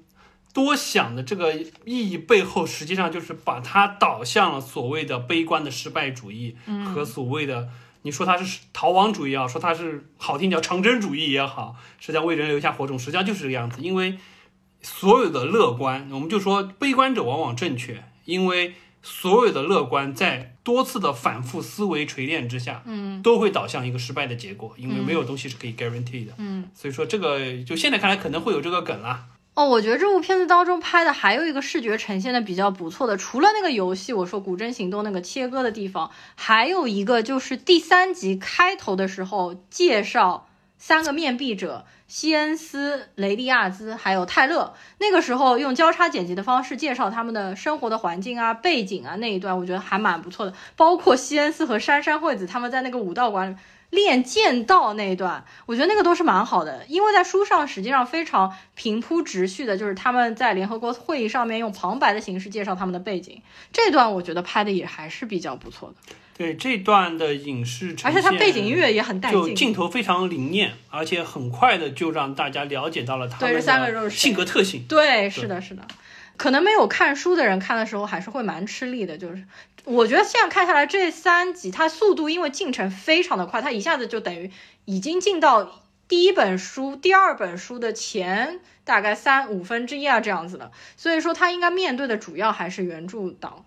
多想的这个意义背后，实际上就是把它导向了所谓的悲观的失败主义和所谓的你说它是逃亡主义也好，说它是好听叫长征主义也好，实际上为人留下火种，实际上就是这个样子。因为所有的乐观，我们就说悲观者往往正确，因为所有的乐观在多次的反复思维锤炼之下，嗯，都会导向一个失败的结果，因为没有东西是可以 guarantee 的。嗯，所以说这个就现在看来可能会有这个梗啦。哦，我觉得这部片子当中拍的还有一个视觉呈现的比较不错的，除了那个游戏，我说古筝行动那个切割的地方，还有一个就是第三集开头的时候介绍三个面壁者。西恩斯、雷利亚兹还有泰勒，那个时候用交叉剪辑的方式介绍他们的生活的环境啊、背景啊那一段，我觉得还蛮不错的。包括西恩斯和珊珊惠子他们在那个武道馆练剑道那一段，我觉得那个都是蛮好的。因为在书上实际上非常平铺直叙的，就是他们在联合国会议上面用旁白的形式介绍他们的背景，这段我觉得拍的也还是比较不错的。对这段的影视呈现，而且它背景音乐也很带劲。就镜头非常灵验，而且很快的就让大家了解到了他们对这三个人的性格特性。对，是的，是的。可能没有看书的人看的时候还是会蛮吃力的，就是我觉得现在看下来这三集，它速度因为进程非常的快，它一下子就等于已经进到第一本书、第二本书的前大概三五分之一啊这样子的，所以说它应该面对的主要还是原著党。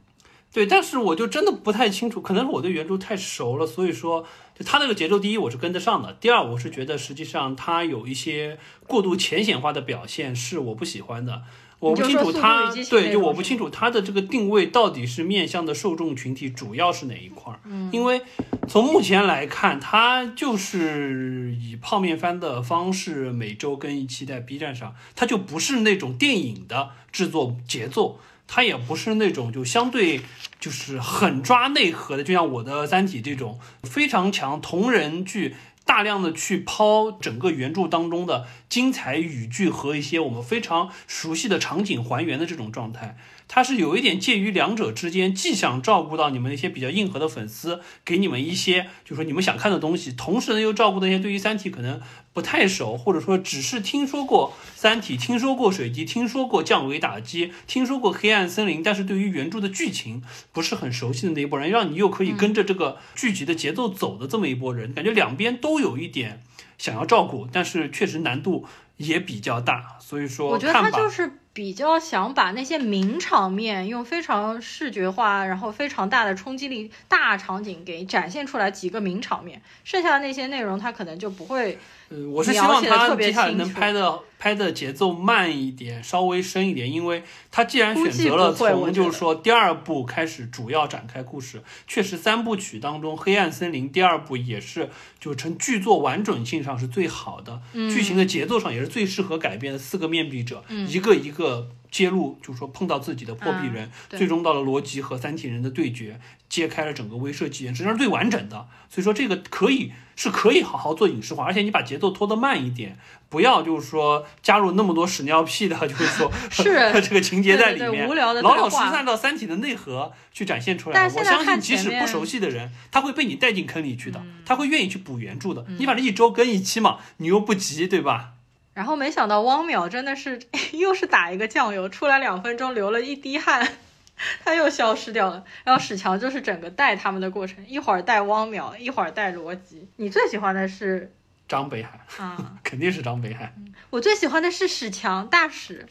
对，但是我就真的不太清楚，可能是我对原著太熟了，所以说就他那个节奏，第一我是跟得上的，第二我是觉得实际上他有一些过度浅显化的表现是我不喜欢的。我不清楚他对，就我不清楚他的这个定位到底是面向的受众群体主要是哪一块儿，嗯因为从目前来看，它就是以泡面番的方式每周更一期在 B 站上，它就不是那种电影的制作节奏，它也不是那种就相对就是很抓内核的，就像我的《三体》这种非常强同人剧。大量的去抛整个原著当中的精彩语句和一些我们非常熟悉的场景还原的这种状态，它是有一点介于两者之间，既想照顾到你们那些比较硬核的粉丝，给你们一些就是说你们想看的东西，同时呢又照顾那些对于《三体》可能不太熟，或者说只是听说过《三体》、听说过水滴、听说过降维打击、听说过黑暗森林，但是对于原著的剧情不是很熟悉的那一波人，让你又可以跟着这个剧集的节奏走的这么一波人，感觉两边都有一点想要照顾，但是确实难度也比较大，所以说我觉得他就是比较想把那些名场面用非常视觉化，然后非常大的冲击力大场景给展现出来几个名场面，剩下的那些内容他可能就不会。呃，我是希望他接下来能拍的拍的节奏慢一点，稍微深一点，因为他既然选择了从就是说第二部开始主要展开故事，确实三部曲当中《黑暗森林》第二部也是就成剧作完整性上是最好的，嗯剧情的节奏上也是最适合改编的四个面壁者，一个一个揭露，就是说碰到自己的破壁人，嗯最终到了罗辑和三体人的对决，揭开了整个威慑纪元，实际上是最完整的。所以说这个可以是可以好好做影视化，而且你把节奏拖得慢一点，不要就是说加入那么多屎尿屁的，就是说 是这个情节在里面，对对对无聊的老老实实按照三体的内核去展现出来。我相信即使不熟悉的人，他会被你带进坑里去的，嗯他会愿意去补原著的。你反正一周更一期嘛，你又不急，对吧？然后没想到汪淼真的是 又是打一个酱油，出来两分钟流了一滴汗，他又消失掉了。然后史强就是整个带他们的过程，一会儿带汪淼，一会儿带罗辑。你最喜欢的是张北海啊？肯定是张北海，我最喜欢的是史强大使。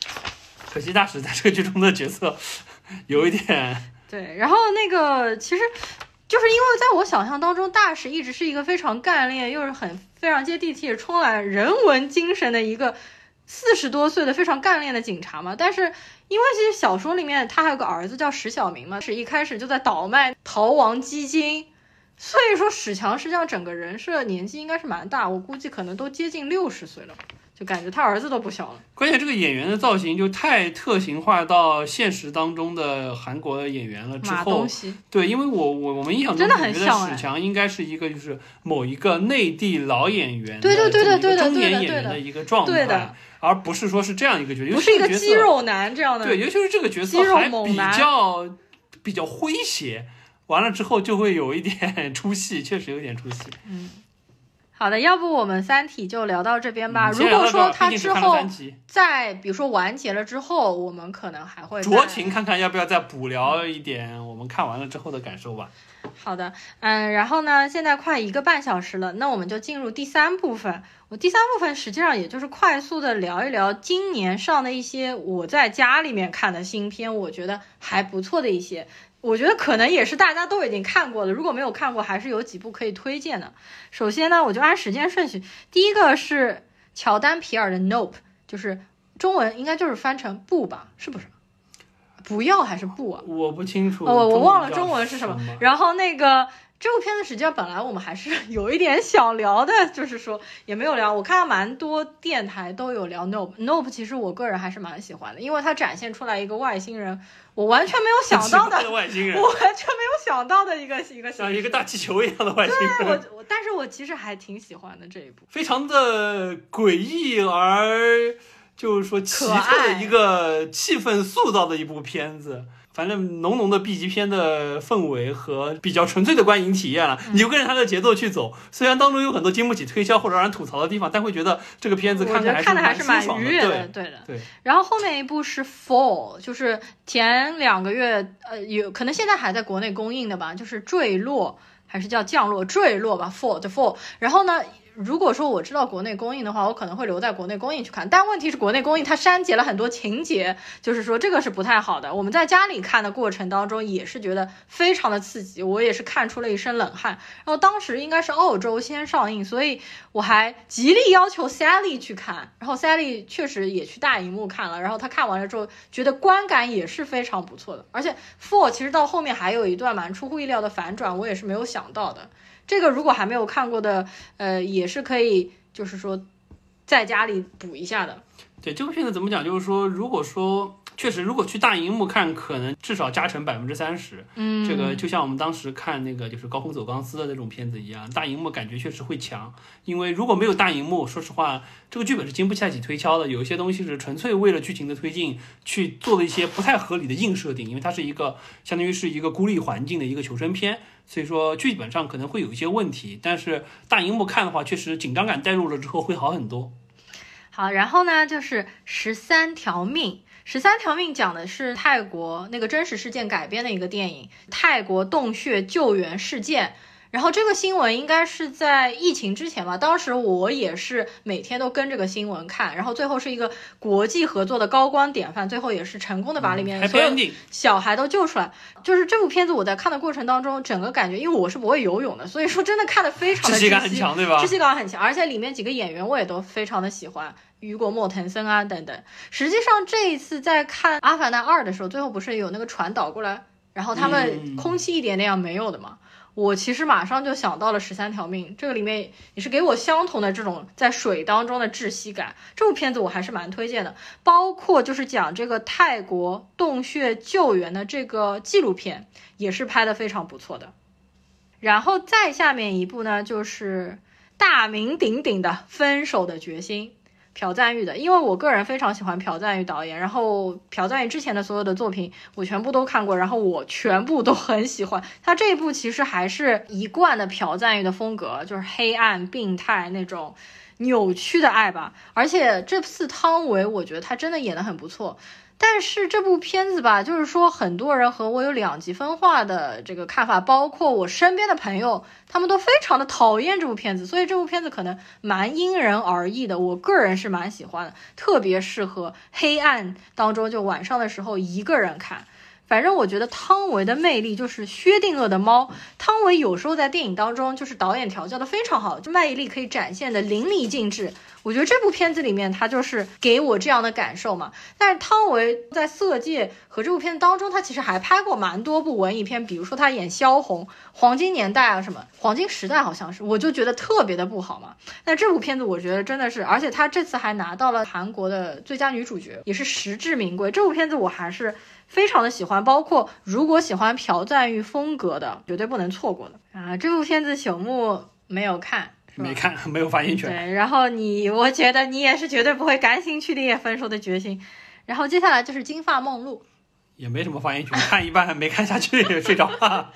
可惜大使在这个剧中的角色有一点。对，然后那个其实就是因为在我想象当中，大使一直是一个非常干练，又是很非常接地气、充满人文精神的一个四十多岁的非常干练的警察嘛。但是因为其实小说里面他还有个儿子叫史小明嘛，是一开始就在倒卖逃亡基金。所以说，史强实际上整个人设年纪应该是蛮大，我估计可能都接近六十岁了，就感觉他儿子都不小了。关键这个演员的造型就太特型化到现实当中的韩国演员了之后对，因为我我我们印象中真的就觉得史强应该是一个就是某一个内地老演员对对对的对对的中年演员的一个状对的态，而不是说是这样一个角色，不是一个肌肉男这样的。对，尤其是这个角色还比较比较诙谐，完了之后就会有一点 出戏，确实有点出戏。好的，要不我们《三体》就聊到这边吧。嗯如果说它之后在比如说完结了之后，我们可能还会酌情看看要不要再补聊一点我们看完了之后的感受吧。好的，嗯，然后呢，现在快一个半小时了，那我们就进入第三部分。我第三部分实际上也就是快速的聊一聊今年上的一些我在家里面看的新片，我觉得还不错的一些。我觉得可能也是大家都已经看过了，如果没有看过，还是有几部可以推荐的。首先呢，我就按时间顺序，第一个是乔丹皮尔的《Nope》，就是中文应该就是翻成“不”吧，是不是？不要还是不啊？我不清楚，哦，我我忘了中文是什么么。。然后那个这部片子实际上本来我们还是 有一点想聊的，就是说也没有聊。我看到蛮多电台都有聊 Nope。Nope 其实我个人还是蛮喜欢的，因为它展现出来一个外星人，我完全没有想到的，的外星人我，完全没有想到的一个一个像一个大气球一样的外星对人，我我，但是我其实还挺喜欢的这一部。非常的诡异而就是说奇特的一个气氛塑造的一部片子。反正浓浓的 B 级片的氛围和比较纯粹的观影体验了，你就跟着它的节奏去走。虽然当中有很多经不起推销或者让人吐槽的地方，但会觉得这个片子我看觉得看的还是蛮爽愉悦的，对对的。对，然后后面一部是 Fall，就是前两个月呃有可能现在还在国内公映的吧，就是坠落还是叫降落坠落吧，Fall 的 Fall。然后呢？如果说我知道国内公映的话，我可能会留在国内公映去看。但问题是，国内公映它删节了很多情节，就是说这个是不太好的。我们在家里看的过程当中也是觉得非常的刺激，我也是看出了一身冷汗。然后当时应该是澳洲先上映，所以我还极力要求 Sally 去看。然后 Sally 确实也去大荧幕看了，然后她看完了之后觉得观感也是非常不错的。而且 Four 其实到后面还有一段蛮出乎意料的反转，我也是没有想到的。这个如果还没有看过的，呃，也是可以，就是说，在家里补一下的。对这部片子怎么讲？就是说，如果说确实，如果去大荧幕看，可能至少加成百分之三十。嗯，这个就像我们当时看那个就是高空走钢丝的那种片子一样，大荧幕感觉确实会强。因为如果没有大荧幕，说实话，这个剧本是经不起推敲的。有一些东西是纯粹为了剧情的推进去做的一些不太合理的硬设定，因为它是一个相当于是一个孤立环境的一个求生片，所以说剧本上可能会有一些问题。但是大荧幕看的话，确实紧张感带入了之后会好很多。好，然后呢，就是十三条命。十三条命讲的是泰国那个真实事件改编的一个电影，泰国洞穴救援事件。然后这个新闻应该是在疫情之前吧，当时我也是每天都跟这个新闻看，然后最后是一个国际合作的高光典范，最后也是成功的把里面所有小孩都救出来。就是这部片子我在看的过程当中，整个感觉，因为我是不会游泳的，所以说真的看的非常的窒息感很强，对吧？窒息感很强，而且里面几个演员我也都非常的喜欢，雨果·莫腾森啊等等。实际上这一次在看《阿凡达二》的时候，最后不是有那个船倒过来，然后他们空气一点那样没有的吗？我其实马上就想到了十三条命，这个里面也是给我相同的这种在水当中的窒息感。这部片子我还是蛮推荐的，包括就是讲这个泰国洞穴救援的这个纪录片，也是拍的非常不错的。然后再下面一部呢，就是大名鼎鼎的《分手的决心》。朴赞玉的，因为我个人非常喜欢朴赞玉导演，然后朴赞玉之前的所有的作品我全部都看过，然后我全部都很喜欢。他这一部其实还是一贯的朴赞玉的风格，就是黑暗、病态那种扭曲的爱吧。而且这次汤唯，我觉得他真的演得很不错。但是这部片子吧，就是说很多人和我有两极分化的这个看法，包括我身边的朋友，他们都非常的讨厌这部片子，所以这部片子可能蛮因人而异的。我个人是蛮喜欢的，特别适合黑暗当中，就晚上的时候一个人看。反正我觉得汤唯的魅力就是薛定谔的猫。汤唯有时候在电影当中就是导演调教的非常好，就魅力可以展现的淋漓尽致。我觉得这部片子里面他就是给我这样的感受嘛。但是汤唯在《色戒》和这部片子当中，他其实还拍过蛮多部文艺片，比如说他演萧红，《黄金年代》啊什么，《黄金时代》好像是，我就觉得特别的不好嘛。那这部片子我觉得真的是，而且他这次还拿到了韩国的最佳女主角，也是实至名归。这部片子我还是。非常的喜欢，包括如果喜欢朴赞玉风格的，绝对不能错过的啊！这部片子朽木没有看，没看，没有发言权。对，然后你，我觉得你也是绝对不会感兴趣的，也分手的决心。然后接下来就是《金发梦露》，也没什么发言权，看一半没看下去，睡着了。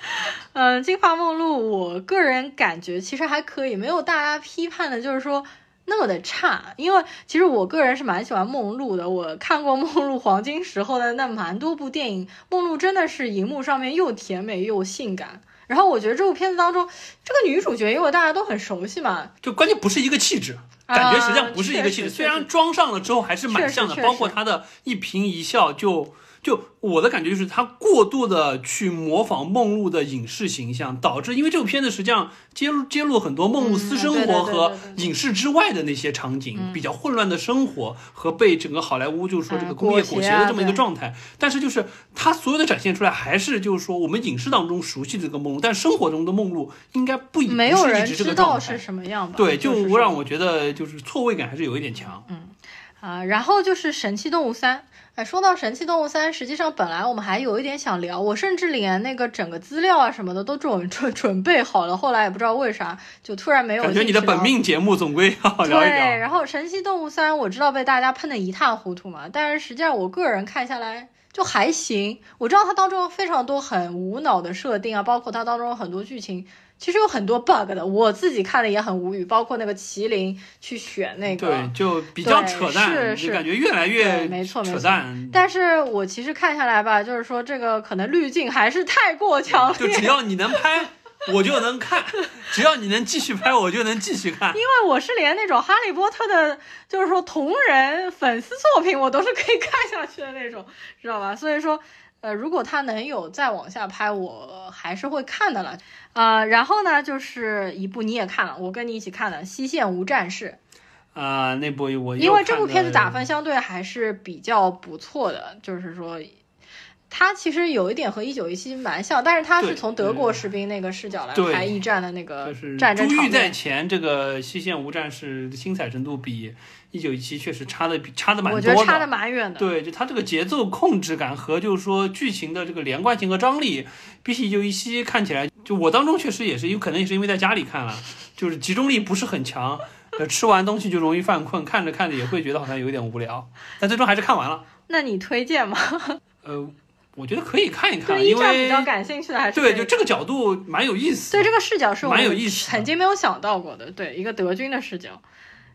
嗯，《金发梦露》，我个人感觉其实还可以，没有大家批判的，就是说。那么的差，因为其实我个人是蛮喜欢梦露的。我看过梦露黄金时候的那蛮多部电影，梦露真的是荧幕上面又甜美又性感。然后我觉得这部片子当中，这个女主角因为大家都很熟悉嘛，就关键不是一个气质，感觉实际上不是一个气质。虽然装上了之后还是蛮像的，包括她的一颦一笑就。就我的感觉就是，他过度的去模仿梦露的影视形象，导致因为这部片子实际上揭露揭露很多梦露私生活和影视之外的那些场景，比较混乱的生活和被整个好莱坞就是说这个工业裹挟的这么一个状态。但是就是他所有的展现出来，还是就是说我们影视当中熟悉的这个梦露，但生活中的梦露应该不没有人知道是什么样吧？对，就我让我觉得就是错位感还是有一点强。嗯啊，然后就是《神奇动物三》。哎，说到《神奇动物三》，实际上本来我们还有一点想聊，我甚至连那个整个资料啊什么的都准准准备好了，后来也不知道为啥就突然没有。感觉你的本命节目总归要聊一聊。对，然后《神奇动物三》我知道被大家喷的一塌糊涂嘛，但是实际上我个人看下来，就还行。我知道它当中有非常多很无脑的设定啊，包括它当中很多剧情，其实有很多 bug 的，我自己看了也很无语。包括那个麒麟去选那个，对，就比较扯淡，是是感觉越来对越扯没错没错淡。但是我其实看下来吧，就是说这个可能滤镜还是太过强烈，就只要你能拍，我就能看；只要你能继续拍，我就能继续看。因为我是连那种哈利波特的，就是说同人粉丝作品，我都是可以看下去的那种，知道吧？所以说，呃，如果他能有再往下拍，我还是会看的了。呃，然后呢，就是一部你也看了，我跟你一起看了《西线无战事啊、那部我》，因为这部片子打分。相对还是比较不错的，就是说。它其实有一点和一九一七蛮像，但是它是从德国士兵那个视角来拍一战的那个就是战争珠玉在。前，这个西线无战事的精彩程度比一九一七确实差的比差的蛮我多觉得差的蛮远的。对，就它这个节奏控制感和就是说剧情的这个连贯性和张力，比起一九一七看起来，就我当中确实也是，有可能也是因为在家里看了，就是集中力不是很强，呃，吃完东西就容易犯困，看着看着也会觉得好像有点无聊，但最终还是看完了。那你推荐吗？呃，我觉得可以看一看，对因为比较感兴趣的还是对，就这个角度蛮有意思。对这个视角是我蛮有意思的曾经没有想到过的，对一个德军的视角。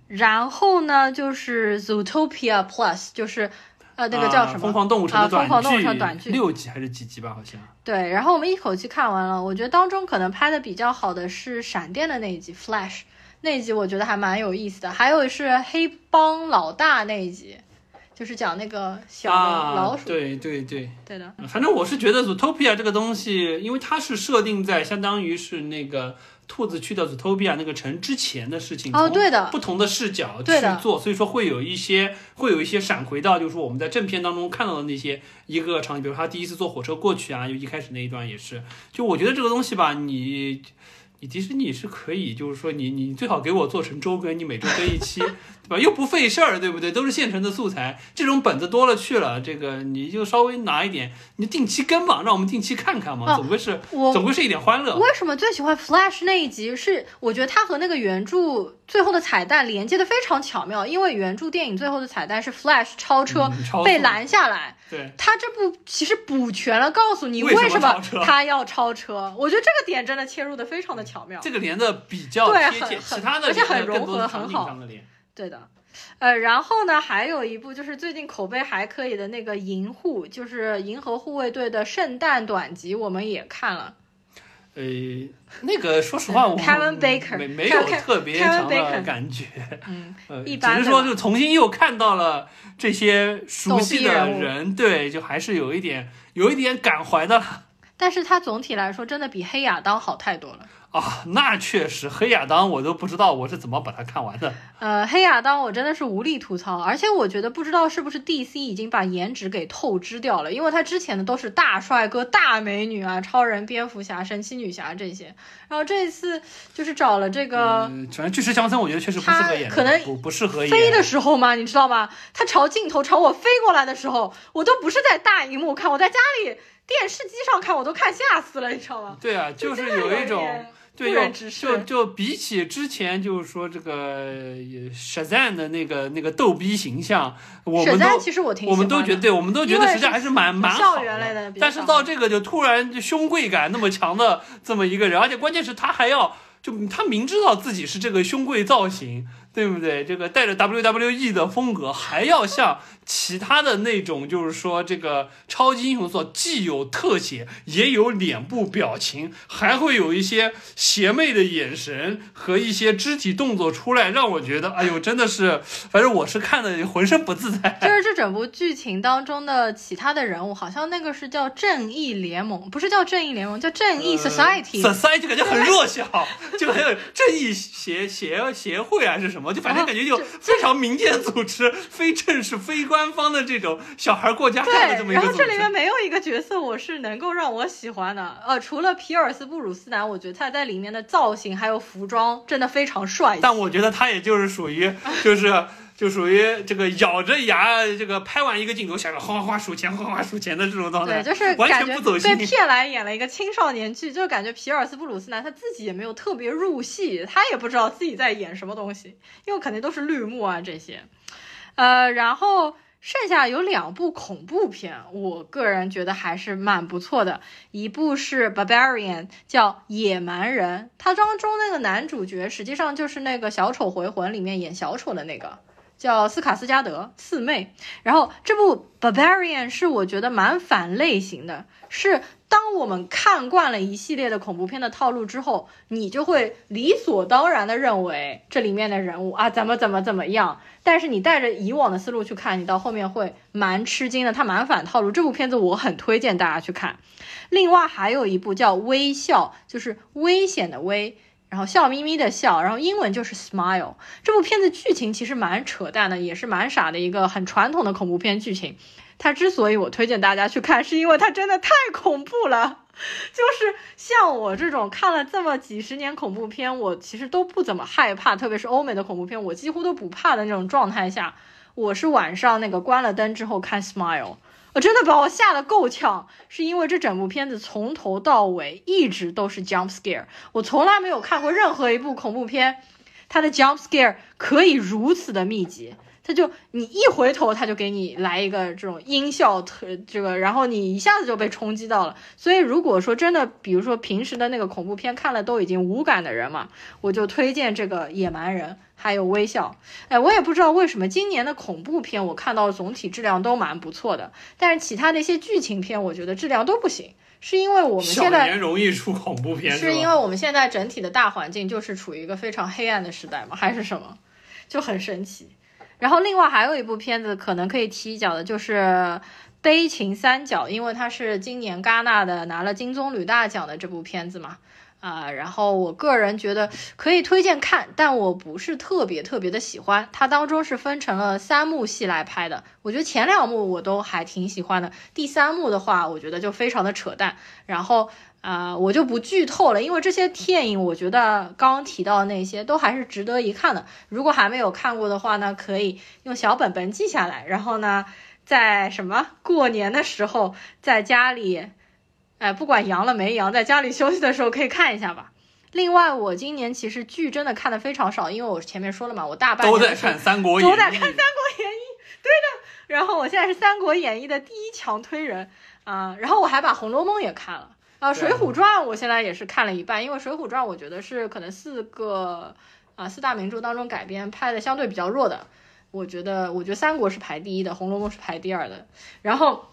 然后呢，就是 Zootopia Plus，就是呃那个叫什么？啊疯狂动物城》啊的短剧，疯狂动物城短剧六集还是几集吧？好像。对，然后我们一口气看完了。我觉得当中可能拍的比较好的是闪电的那一集 Flash 那一集，我觉得还蛮有意思的。还有是黑帮老大那一集，就是讲那个小的老鼠。啊、对对对，对的，反正我是觉得 Zootopia 这个东西，因为它是设定在相当于是那个兔子去到 Zootopia 那个城之前的事情，哦，对的，不同的视角去做，所以说会有一些会有一些闪回到，就是说我们在正片当中看到的那些一个场景，比如他第一次坐火车过去啊，就一开始那一段也是，就我觉得这个东西吧，你。你迪士尼是可以，就是说你你最好给我做成周更，你每周更一期，对吧？又不费事儿，对不对？都是现成的素材，这种本子多了去了，这个你就稍微拿一点，你定期跟嘛，让我们定期看看嘛，哦总归是总归是一点欢乐。为什么最喜欢 Flash 那一集？是我觉得它和那个原著最后的彩蛋连接的非常巧妙，因为原著电影最后的彩蛋是 Flash 超车、被拦下来，对，他这部其实补全了，告诉你为什么他要超车。我觉得这个点真的切入的非常的巧妙。这个连的比较对贴切，其他的而且很融合是场景很好。对的，呃，然后呢，还有一部就是最近口碑还可以的那个《银护》，就是银河护卫队的圣诞短集，我们也看了。呃，那个说实话，我 Kevin Baker，没没有特别强的感觉，嗯，呃，只是说就重新又看到了这些熟悉的人人，对，就还是有一点有一点感怀的了但是它总体来说真的比黑亚当好太多了。啊。那确实，黑亚当我都不知道我是怎么把它看完的。呃，黑亚当我真的是无力吐槽，而且我觉得不知道是不是 DC 已经把颜值给透支掉了，因为他之前的都是大帅哥、大美女啊，超人、蝙蝠侠、神奇女侠这些，然后这一次就是找了这个。嗯，反正巨石强森我觉得确实不适合演可能不不适合演。飞的时候嘛，你知道吗？他朝镜头朝我飞过来的时候，我都不是在大荧幕看，我在家里电视机上看，我都看吓死了，你知道吗？对啊，就是有一种。点对，不就就就比起之前，就是说这个呃 Shazam 的那个那个逗逼形象，我们都其实我们都觉得对，我们都觉得实际上还是蛮蛮好但是到这个就突然就胸贵感那么强的这么一个人，而且关键是他还要就他明知道自己是这个胸贵造型，对不对？这个带着 WWE 的风格，还要像其他的那种，就是说这个超级英雄所既有特写，也有脸部表情，还会有一些邪魅的眼神和一些肢体动作出来，让我觉得，哎呦，真的是，反正我是看的浑身不自在。就 是这整部剧情当中的其他的人物，好像那个是叫正义联盟，不是叫正义联盟，叫正义 Society。society 感觉很弱小，就很有正义协协协会还是什么？就反正感觉就哦非常民间组织、非正式、非官方的这种小孩过家家的这么，一个组织。然后这里面没有一个角色我是能够让我喜欢的，呃，除了皮尔斯布鲁斯南，我觉得他在里面的造型还有服装真的非常帅气。但我觉得他也就是属于，就是就属于这个咬着牙，这个拍完一个镜头，想着哗哗哗数钱，哗哗哗数钱的这种状态，对，就是完全不走心被。骗来演了一个青少年剧，就感觉皮尔斯布鲁斯南他自己也没有特别入戏，他也不知道自己在演什么东西，因为肯定都是绿幕啊这些。呃，然后剩下有两部恐怖片，我个人觉得还是蛮不错的。一部是《Barbarian》，叫《野蛮人》，它当中那个男主角实际上就是那个《小丑回魂》里面演小丑的那个，叫斯卡斯加德四妹。然后这部《Barbarian》是我觉得蛮反类型的，是当我们看惯了一系列的恐怖片的套路之后，你就会理所当然的认为这里面的人物啊怎么怎么怎么样。但是你带着以往的思路去看，你到后面会蛮吃惊的。它蛮反套路，这部片子我很推荐大家去看。另外还有一部叫《微笑》，就是危险的危，然后笑眯眯的笑，然后英文就是 smile。这部片子剧情其实蛮扯淡的，也是蛮傻的一个很传统的恐怖片剧情。它之所以我推荐大家去看，是因为它真的太恐怖了。就是像我这种看了这么几十年恐怖片，我其实都不怎么害怕，特别是欧美的恐怖片，我几乎都不怕的那种状态下，我是晚上那个关了灯之后看《Smile》，真的把我吓得够呛，是因为这整部片子从头到尾一直都是 jump scare，我从来没有看过任何一部恐怖片，它的 jump scare 可以如此的密集。他就你一回头，他就给你来一个这种音效特这个，然后你一下子就被冲击到了。所以如果说真的，比如说平时的那个恐怖片看了都已经无感的人嘛，我就推荐这个《野蛮人》还有《微笑》。哎，我也不知道为什么今年的恐怖片我看到总体质量都蛮不错的，但是其他的一些剧情片我觉得质量都不行，是因为我们现在容易出恐怖片，是因为我们现在整体的大环境就是处于一个非常黑暗的时代吗？还是什么？就很神奇。然后另外还有一部片子可能可以提一脚的，就是《悲情三角》，因为它是今年戛纳的拿了金棕榈大奖的这部片子嘛，啊，然后我个人觉得可以推荐看，但我不是特别特别的喜欢。它当中是分成了三幕戏来拍的，我觉得前两幕我都还挺喜欢的，第三幕的话，我觉得就非常的扯淡。然后。啊，我就不剧透了，因为这些电影我觉得刚刚提到的那些都还是值得一看的。如果还没有看过的话呢，可以用小本本记下来，然后呢，在什么过年的时候在家里，哎，不管阳了没阳，在家里休息的时候可以看一下吧。另外，我今年其实剧真的看的非常少，因为我前面说了嘛，我大半都在看《三国演义》，都在看《三国演义》，对的。然后我现在是《三国演义》的第一强推人啊，然后我还把《红楼梦》也看了。啊，《水浒传》我现在也是看了一半，因为《水浒传》我觉得是可能四个啊四大名著当中改编拍的相对比较弱的。我觉得，我觉得《三国》是排第一的，《红楼梦》是排第二的。然后，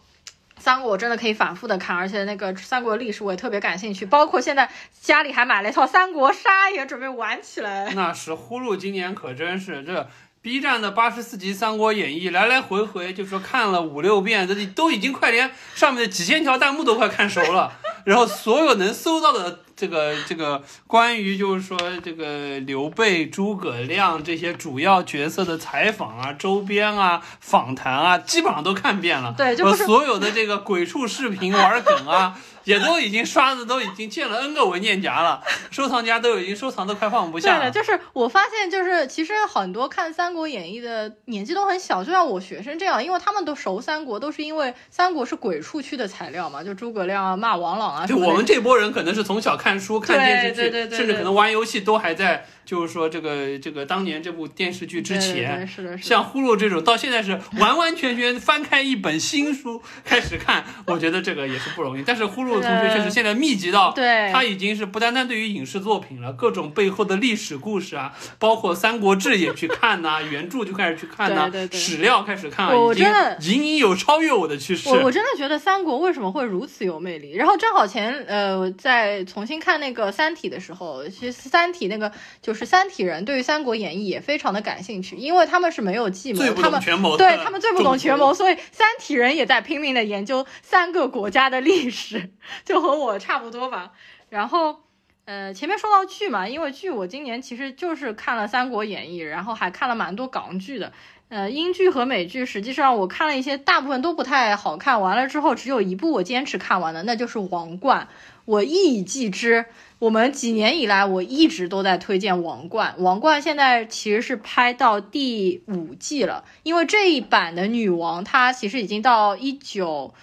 《三国》我真的可以反复的看，而且那个《三国》历史我也特别感兴趣，包括现在家里还买了一套《三国杀》，也准备玩起来。那是呼噜今年可真是这。B 站的八十四集《三国演义》，来来回回就说看了五六遍，这都已经快连上面的几千条弹幕都快看熟了。然后所有能搜到的这个这个关于就是说这个刘备、诸葛亮这些主要角色的采访啊、周边啊、访谈啊，基本上都看遍了。对，就是所有的这个鬼畜视频玩梗啊。也都已经刷子都已经建了 N 个文件夹了，收藏夹都已经收藏的快放不下了。对的，就是我发现，就是其实很多看《三国演义》的年纪都很小，就像我学生这样，因为他们都熟三国，都是因为三国是鬼畜区的材料嘛，就诸葛亮啊、骂王朗啊。就我们这波人可能是从小看书、看电视剧，甚至可能玩游戏都还在。就是说，这个这个当年这部电视剧之前，是的，像《呼噜》这种，到现在是完完全全翻开一本新书开始看，我觉得这个也是不容易。但是《呼噜》同学确实现在密集到，对，他已经是不单单对于影视作品了，各种背后的历史故事啊，包括《三国志》也去看呐，原著就开始去看呐，史料开始看，我真的隐隐有超越我的趋势。我我真的觉得三国为什么会如此有魅力？然后正好前呃在重新看那个《三体》的时候，其实《三体》那个就。是三体人对于《三国演义》也非常的感兴趣，因为他们是没有计谋，他们对他们最不懂权谋，所以三体人也在拼命的研究三个国家的历史，就和我差不多吧。然后，呃，前面说到剧嘛，因为剧我今年其实就是看了《三国演义》，然后还看了蛮多港剧的。呃，英剧和美剧实际上我看了一些，大部分都不太好看。完了之后，只有一部我坚持看完的，那就是《王冠》，我一以继之。我们几年以来，我一直都在推荐《王冠》。《王冠》现在其实是拍到第五季了，因为这一版的女王她其实已经到一九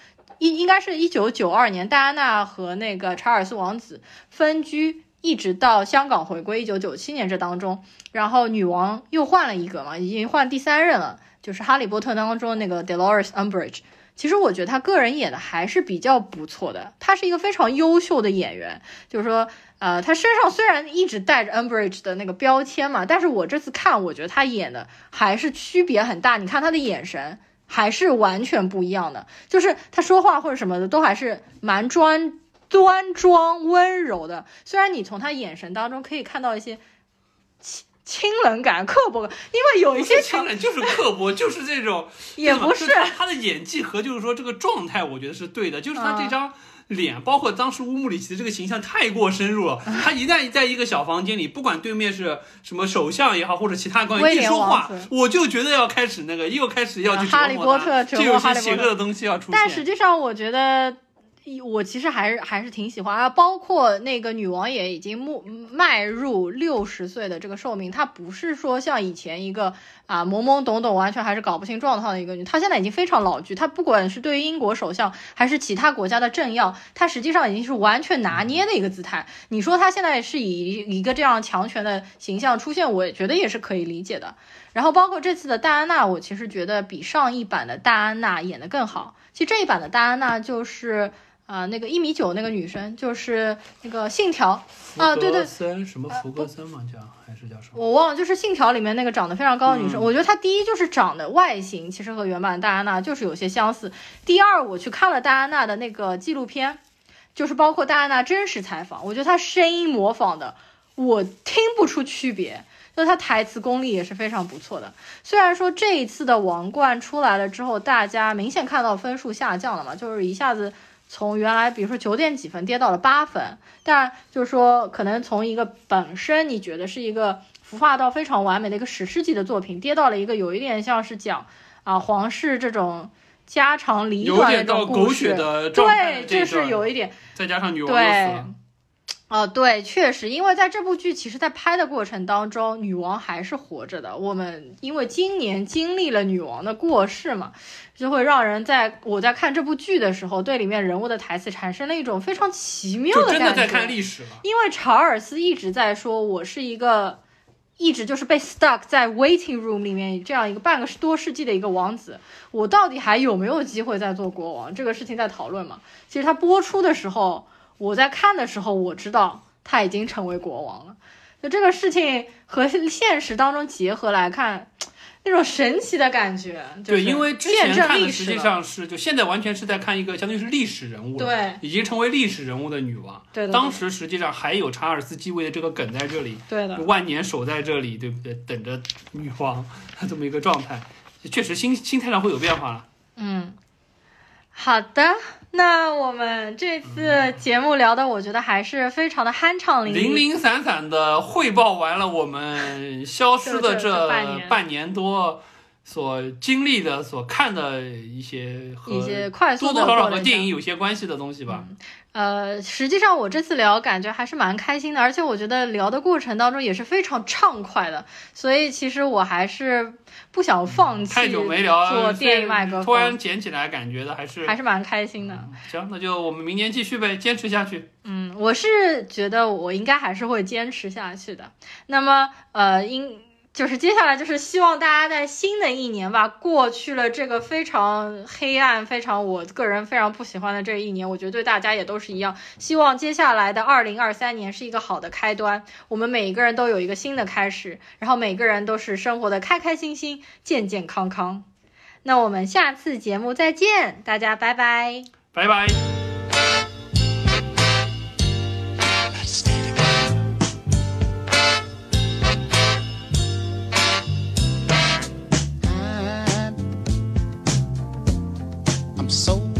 应，应该是一九九二年，戴安娜和那个查尔斯王子分居，一直到香港回归一九九七年这当中，然后女王又换了一个嘛，已经换第三任了。就是《哈利波特》当中那个 Dolores Umbridge。其实我觉得她个人演的还是比较不错的，她是一个非常优秀的演员。就是说，呃，她身上虽然一直带着 Umbridge 的那个标签嘛，但是我这次看，我觉得她演的还是区别很大。你看她的眼神还是完全不一样的，就是他说话或者什么的都还是蛮专端庄温柔的。虽然你从他眼神当中可以看到一些清清冷感、刻薄感，因为有一些清冷，就是刻薄，就是这种，也不是他的演技和就是说这个状态，我觉得是对的，就是他这张。脸，包括当时乌姆里奇的这个形象太过深入了。他一旦在一个小房间里，不管对面是什么首相也好，或者其他官员，一说话，我就觉得要开始那个，又开始要去哈利波特就有些邪恶的东西要出现。但实际上，我觉得我其实还是还是挺喜欢啊。包括那个女王也已经迈迈入六十岁的这个寿命，她不是说像以前一个啊懵懵懂懂、完全还是搞不清状况的一个女，她现在已经非常老剧。她不管是对于英国首相还是其他国家的政要，她实际上已经是完全拿捏的一个姿态。你说她现在是以一个这样强权的形象出现，我觉得也是可以理解的。然后包括这次的戴安娜，我其实觉得比上一版的戴安娜演得更好。其实这一版的戴安娜就是啊、呃那个一米九那个女生，就是那个《信条》啊，对对，森什么福格森嘛叫还是叫什么？我忘了，就是《信条》里面那个长得非常高的女生，嗯我觉得她第一就是长得外形其实和原版戴安娜就是有些相似。第二，我去看了戴安娜的那个纪录片，就是包括戴安娜真实采访，我觉得她声音模仿的我听不出区别。就她台词功力也是非常不错的，虽然说这一次的王冠出来了之后，大家明显看到分数下降了嘛，就是一下子从原来比如说九点几分跌到了八分，但就是说可能从一个本身你觉得是一个孵化到非常完美的一个史诗级的作品，跌到了一个有一点像是讲啊皇室这种家长里短这种故事，血的对，就是有一点。再加上女王死对了，，哦，对，确实，因为在这部剧，其实在拍的过程当中，女王还是活着的。我们因为今年经历了女王的过世嘛，就会让人在我在看这部剧的时候，对里面人物的台词产生了一种非常奇妙的感觉。真的在看历史了。因为查尔斯一直在说，我是一个一直就是被 stuck 在 waiting room 里面这样一个半个多世纪的一个王子，我到底还有没有机会再做国王？这个事情在讨论嘛。其实他播出的时候，我在看的时候，我知道他已经成为国王了。就这个事情和现实当中结合来看，那种神奇的感觉，就对，因为之前看的实际上是，就现在完全是在看一个相当于是历史人物，对，已经成为历史人物的女王。对的，当时实际上还有查尔斯继位的这个梗在这里，对的，万年守在这里，对不对？等着女王这么一个状态，确实心心态上会有变化了。嗯，好的，那我们这次节目聊的，我觉得还是非常的酣畅淋零漓。零零散散的汇报完了我们消失的这半年多所经历的、所看的一些和一些快速多多少少和电影有些关系的东西吧。呃，实际上我这次聊感觉还是蛮开心的，而且我觉得聊的过程当中也是非常畅快的，所以其实我还是不想放弃太久没聊，做电影麦克风，突然捡起来，感觉的还是还是蛮开心的。行，那就我们明年继续呗，坚持下去。嗯，我是觉得我应该还是会坚持下去的。那么，呃，应就是接下来就是希望大家在新的一年吧，过去了这个非常黑暗、非常我个人非常不喜欢的这一年，我觉得对大家也都是一样。希望接下来的二零二三年是一个好的开端，我们每一个人都有一个新的开始，然后每个人都是生活的开开心心、健健康康。那我们下次节目再见，大家拜拜。拜拜。I'm so